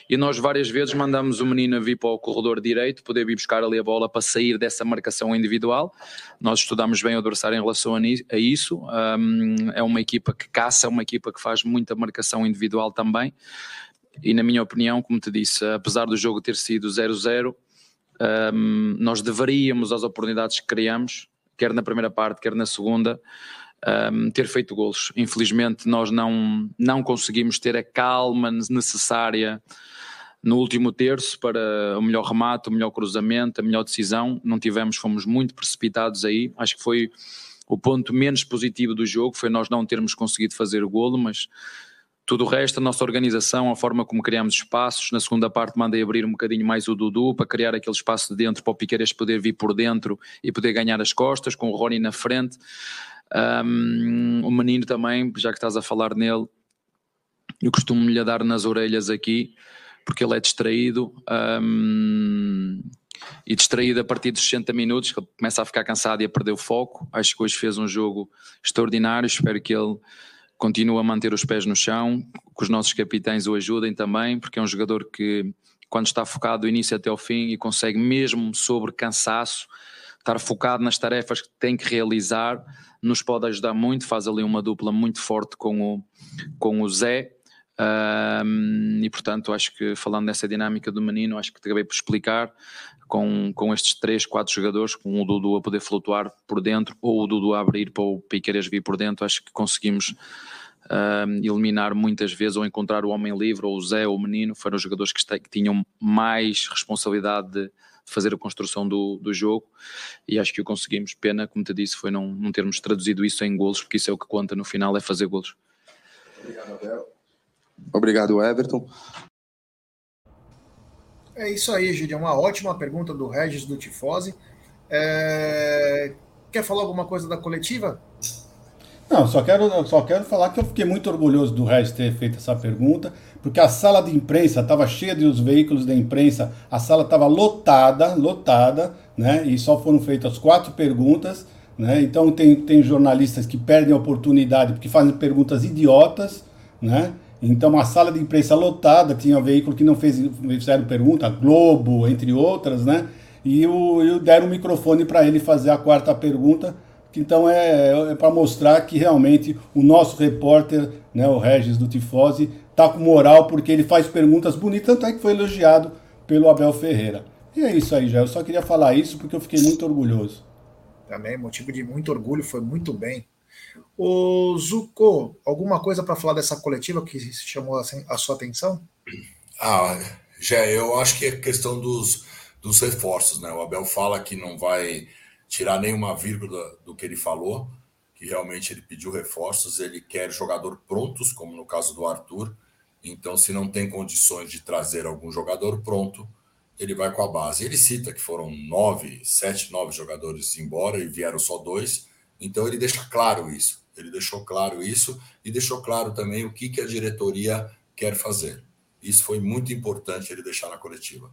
e nós várias vezes mandamos o menino a vir para o corredor direito, poder vir buscar ali a bola para sair dessa marcação individual. Nós estudamos bem o adversário em relação a isso. Um, é uma equipa que caça, é uma equipa que faz muita marcação individual também. E na minha opinião, como te disse, apesar do jogo ter sido 0-0, um, nós deveríamos, as oportunidades que criamos, quer na primeira parte, quer na segunda, um, ter feito golos. Infelizmente, nós não, não conseguimos ter a calma necessária no último terço para o melhor remate, o melhor cruzamento, a melhor decisão. Não tivemos, fomos muito precipitados aí. Acho que foi o ponto menos positivo do jogo, foi nós não termos conseguido fazer o golo, mas tudo o resto, a nossa organização, a forma como criamos espaços. Na segunda parte, mandei abrir um bocadinho mais o Dudu para criar aquele espaço de dentro para o Piqueires poder vir por dentro e poder ganhar as costas, com o Rony na frente. Um, o menino também, já que estás a falar nele, eu costumo lhe dar nas orelhas aqui, porque ele é distraído. Um, e distraído a partir dos 60 minutos, que ele começa a ficar cansado e a perder o foco. Acho que hoje fez um jogo extraordinário. Espero que ele continue a manter os pés no chão, que os nossos capitães o ajudem também, porque é um jogador que, quando está focado do início até ao fim e consegue, mesmo sobre cansaço, estar focado nas tarefas que tem que realizar, nos pode ajudar muito. Faz ali uma dupla muito forte com o, com o Zé. Um, e portanto, acho que falando dessa dinâmica do menino, acho que acabei por explicar com, com estes três, quatro jogadores, com o Dudu a poder flutuar por dentro ou o Dudu a abrir para o Piqueiras vir por dentro, acho que conseguimos um, eliminar muitas vezes ou encontrar o homem livre ou o Zé ou o menino, foram os jogadores que, que tinham mais responsabilidade de fazer a construção do, do jogo e acho que o conseguimos. Pena, como te disse, foi não, não termos traduzido isso em golos, porque isso é o que conta no final, é fazer golos. Obrigado, Abel. Obrigado, Everton. É isso aí, Gide. É uma ótima pergunta do Regis do Tifose. É... Quer falar alguma coisa da coletiva? Não, só quero, só quero falar que eu fiquei muito orgulhoso do Regis ter feito essa pergunta, porque a sala de imprensa estava cheia de os veículos da imprensa, a sala estava lotada, lotada, né? E só foram feitas quatro perguntas, né? Então tem, tem jornalistas que perdem a oportunidade porque fazem perguntas idiotas, né? Então, a sala de imprensa lotada, tinha veículo que não fez, fizeram pergunta, Globo, entre outras, né? E o, e deram o microfone para ele fazer a quarta pergunta, então é, é para mostrar que realmente o nosso repórter, né, o Regis do Tifose, tá com moral porque ele faz perguntas bonitas, tanto é que foi elogiado pelo Abel Ferreira. E é isso aí, já. Eu só queria falar isso porque eu fiquei muito orgulhoso. Também, motivo de muito orgulho, foi muito bem. O Zuko, alguma coisa para falar dessa coletiva que chamou a sua atenção? Ah, já eu acho que é questão dos, dos reforços, né? O Abel fala que não vai tirar nenhuma vírgula do que ele falou, que realmente ele pediu reforços, ele quer jogador prontos, como no caso do Arthur. Então, se não tem condições de trazer algum jogador pronto, ele vai com a base. Ele cita que foram nove, sete, nove jogadores embora e vieram só dois. Então ele deixa claro isso. Ele deixou claro isso e deixou claro também o que, que a diretoria quer fazer. Isso foi muito importante ele deixar na coletiva.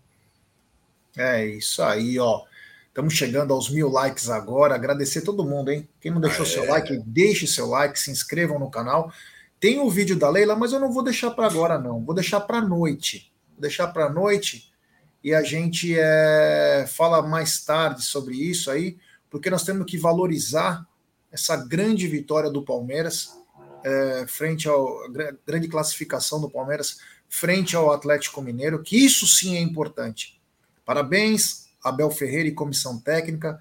É isso aí, ó. Estamos chegando aos mil likes agora. Agradecer todo mundo, hein? Quem não deixou ah, seu like, deixe seu like, se inscrevam no canal. Tem o vídeo da Leila, mas eu não vou deixar para agora, não. Vou deixar para noite. Vou deixar para noite e a gente é, fala mais tarde sobre isso aí, porque nós temos que valorizar essa grande vitória do Palmeiras, é, frente ao grande classificação do Palmeiras, frente ao Atlético Mineiro, que isso sim é importante. Parabéns, Abel Ferreira e comissão técnica.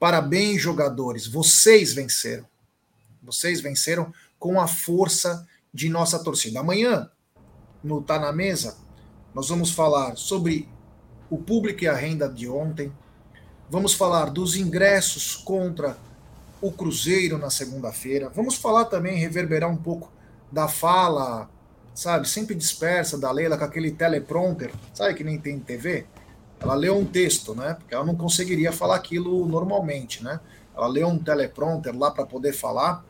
Parabéns, jogadores. Vocês venceram. Vocês venceram com a força de nossa torcida. Amanhã, no Tá na Mesa, nós vamos falar sobre o público e a renda de ontem. Vamos falar dos ingressos contra o Cruzeiro na segunda-feira. Vamos falar também, reverberar um pouco da fala, sabe, sempre dispersa da Leila com aquele teleprompter, sabe que nem tem TV? Ela leu um texto, né? Porque ela não conseguiria falar aquilo normalmente, né? Ela leu um teleprompter lá para poder falar.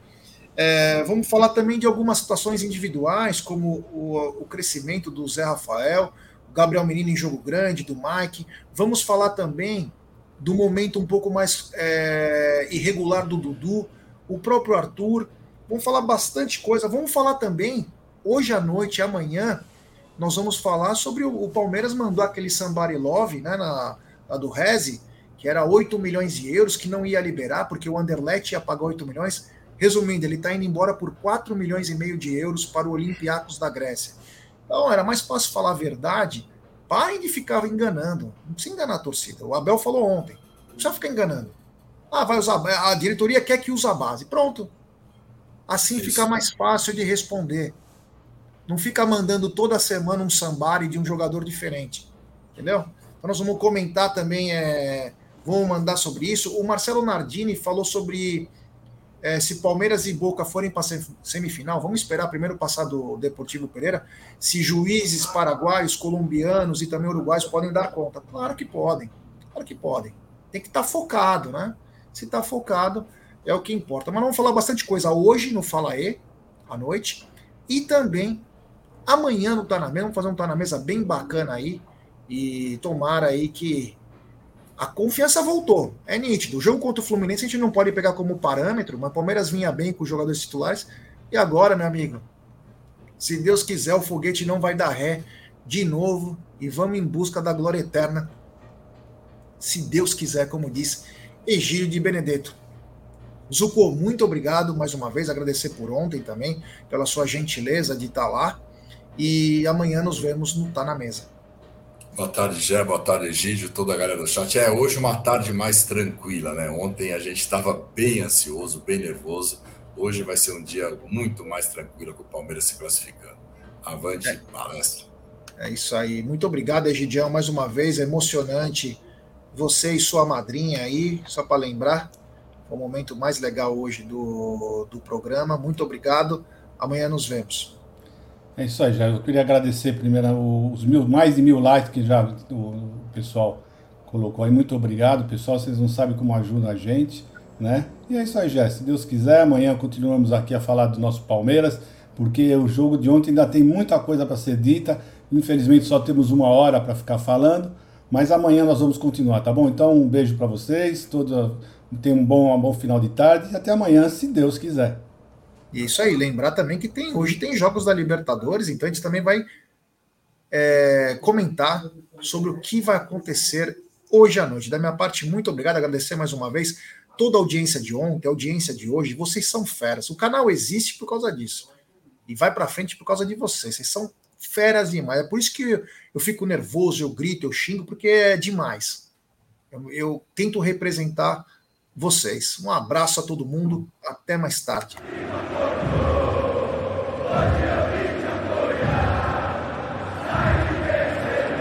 É, vamos falar também de algumas situações individuais, como o, o crescimento do Zé Rafael, Gabriel Menino em jogo grande, do Mike. Vamos falar também do momento um pouco mais é, irregular do Dudu, o próprio Arthur. Vamos falar bastante coisa. Vamos falar também, hoje à noite e amanhã, nós vamos falar sobre o, o Palmeiras mandou aquele Sambari Love, né, na, na do Reze, que era 8 milhões de euros, que não ia liberar, porque o Anderlecht ia pagar 8 milhões. Resumindo, ele está indo embora por 4 milhões e meio de euros para o Olympiacos da Grécia. Então, era mais fácil falar a verdade Parem de ficar enganando. Não precisa enganar a torcida. O Abel falou ontem. Não precisa ficar enganando. Ah, vai usar. A diretoria quer que use a base. Pronto. Assim Isso. fica mais fácil de responder. Não fica mandando toda semana um sambari de um jogador diferente. Entendeu? Então nós vamos comentar também. É, vamos mandar sobre isso. O Marcelo Nardini falou sobre é, se Palmeiras e Boca forem para semifinal, vamos esperar primeiro passar do Deportivo Pereira, se juízes paraguaios, colombianos e também uruguaios podem dar conta. Claro que podem, claro que podem. Tem que estar tá focado, né? Se está focado, é o que importa. Mas vamos falar bastante coisa hoje no Fala E, à noite, e também amanhã no Tá na Mesa, vamos fazer um Tá na Mesa bem bacana aí. E tomara aí que a confiança voltou. É nítido. O jogo contra o Fluminense a gente não pode pegar como parâmetro, mas o Palmeiras vinha bem com os jogadores titulares. E agora, meu amigo, se Deus quiser, o foguete não vai dar ré de novo e vamos em busca da glória eterna. Se Deus quiser, como disse Egílio de Benedetto. Zuko, muito obrigado mais uma vez, agradecer por ontem também, pela sua gentileza de estar lá. E amanhã nos vemos no Tá na Mesa. Boa tarde, Gé, boa tarde, Egídio, toda a galera do chat. É, hoje uma tarde mais tranquila, né? Ontem a gente estava bem ansioso, bem nervoso. Hoje vai ser um dia muito mais tranquilo com o Palmeiras se classificando. Avante, é. palestra. É isso aí. Muito obrigado, Egidião, mais uma vez. É emocionante você e sua madrinha aí, só para lembrar. Foi o momento mais legal hoje do, do programa. Muito obrigado. Amanhã nos vemos. É isso aí, já. Eu queria agradecer primeiro os mil, mais de mil likes que já o pessoal colocou aí. Muito obrigado, pessoal. Vocês não sabem como ajuda a gente, né? E é isso aí, Jé. Se Deus quiser, amanhã continuamos aqui a falar do nosso Palmeiras, porque o jogo de ontem ainda tem muita coisa para ser dita. Infelizmente só temos uma hora para ficar falando, mas amanhã nós vamos continuar, tá bom? Então um beijo para vocês, todos tenham um bom, um bom final de tarde e até amanhã, se Deus quiser. Isso aí, lembrar também que tem hoje tem jogos da Libertadores, então a gente também vai é, comentar sobre o que vai acontecer hoje à noite. Da minha parte, muito obrigado, agradecer mais uma vez toda a audiência de ontem, a audiência de hoje. Vocês são feras. O canal existe por causa disso. E vai para frente por causa de vocês. Vocês são feras demais. É por isso que eu, eu fico nervoso, eu grito, eu xingo, porque é demais. Eu, eu tento representar vocês. Um abraço a todo mundo, até mais tarde.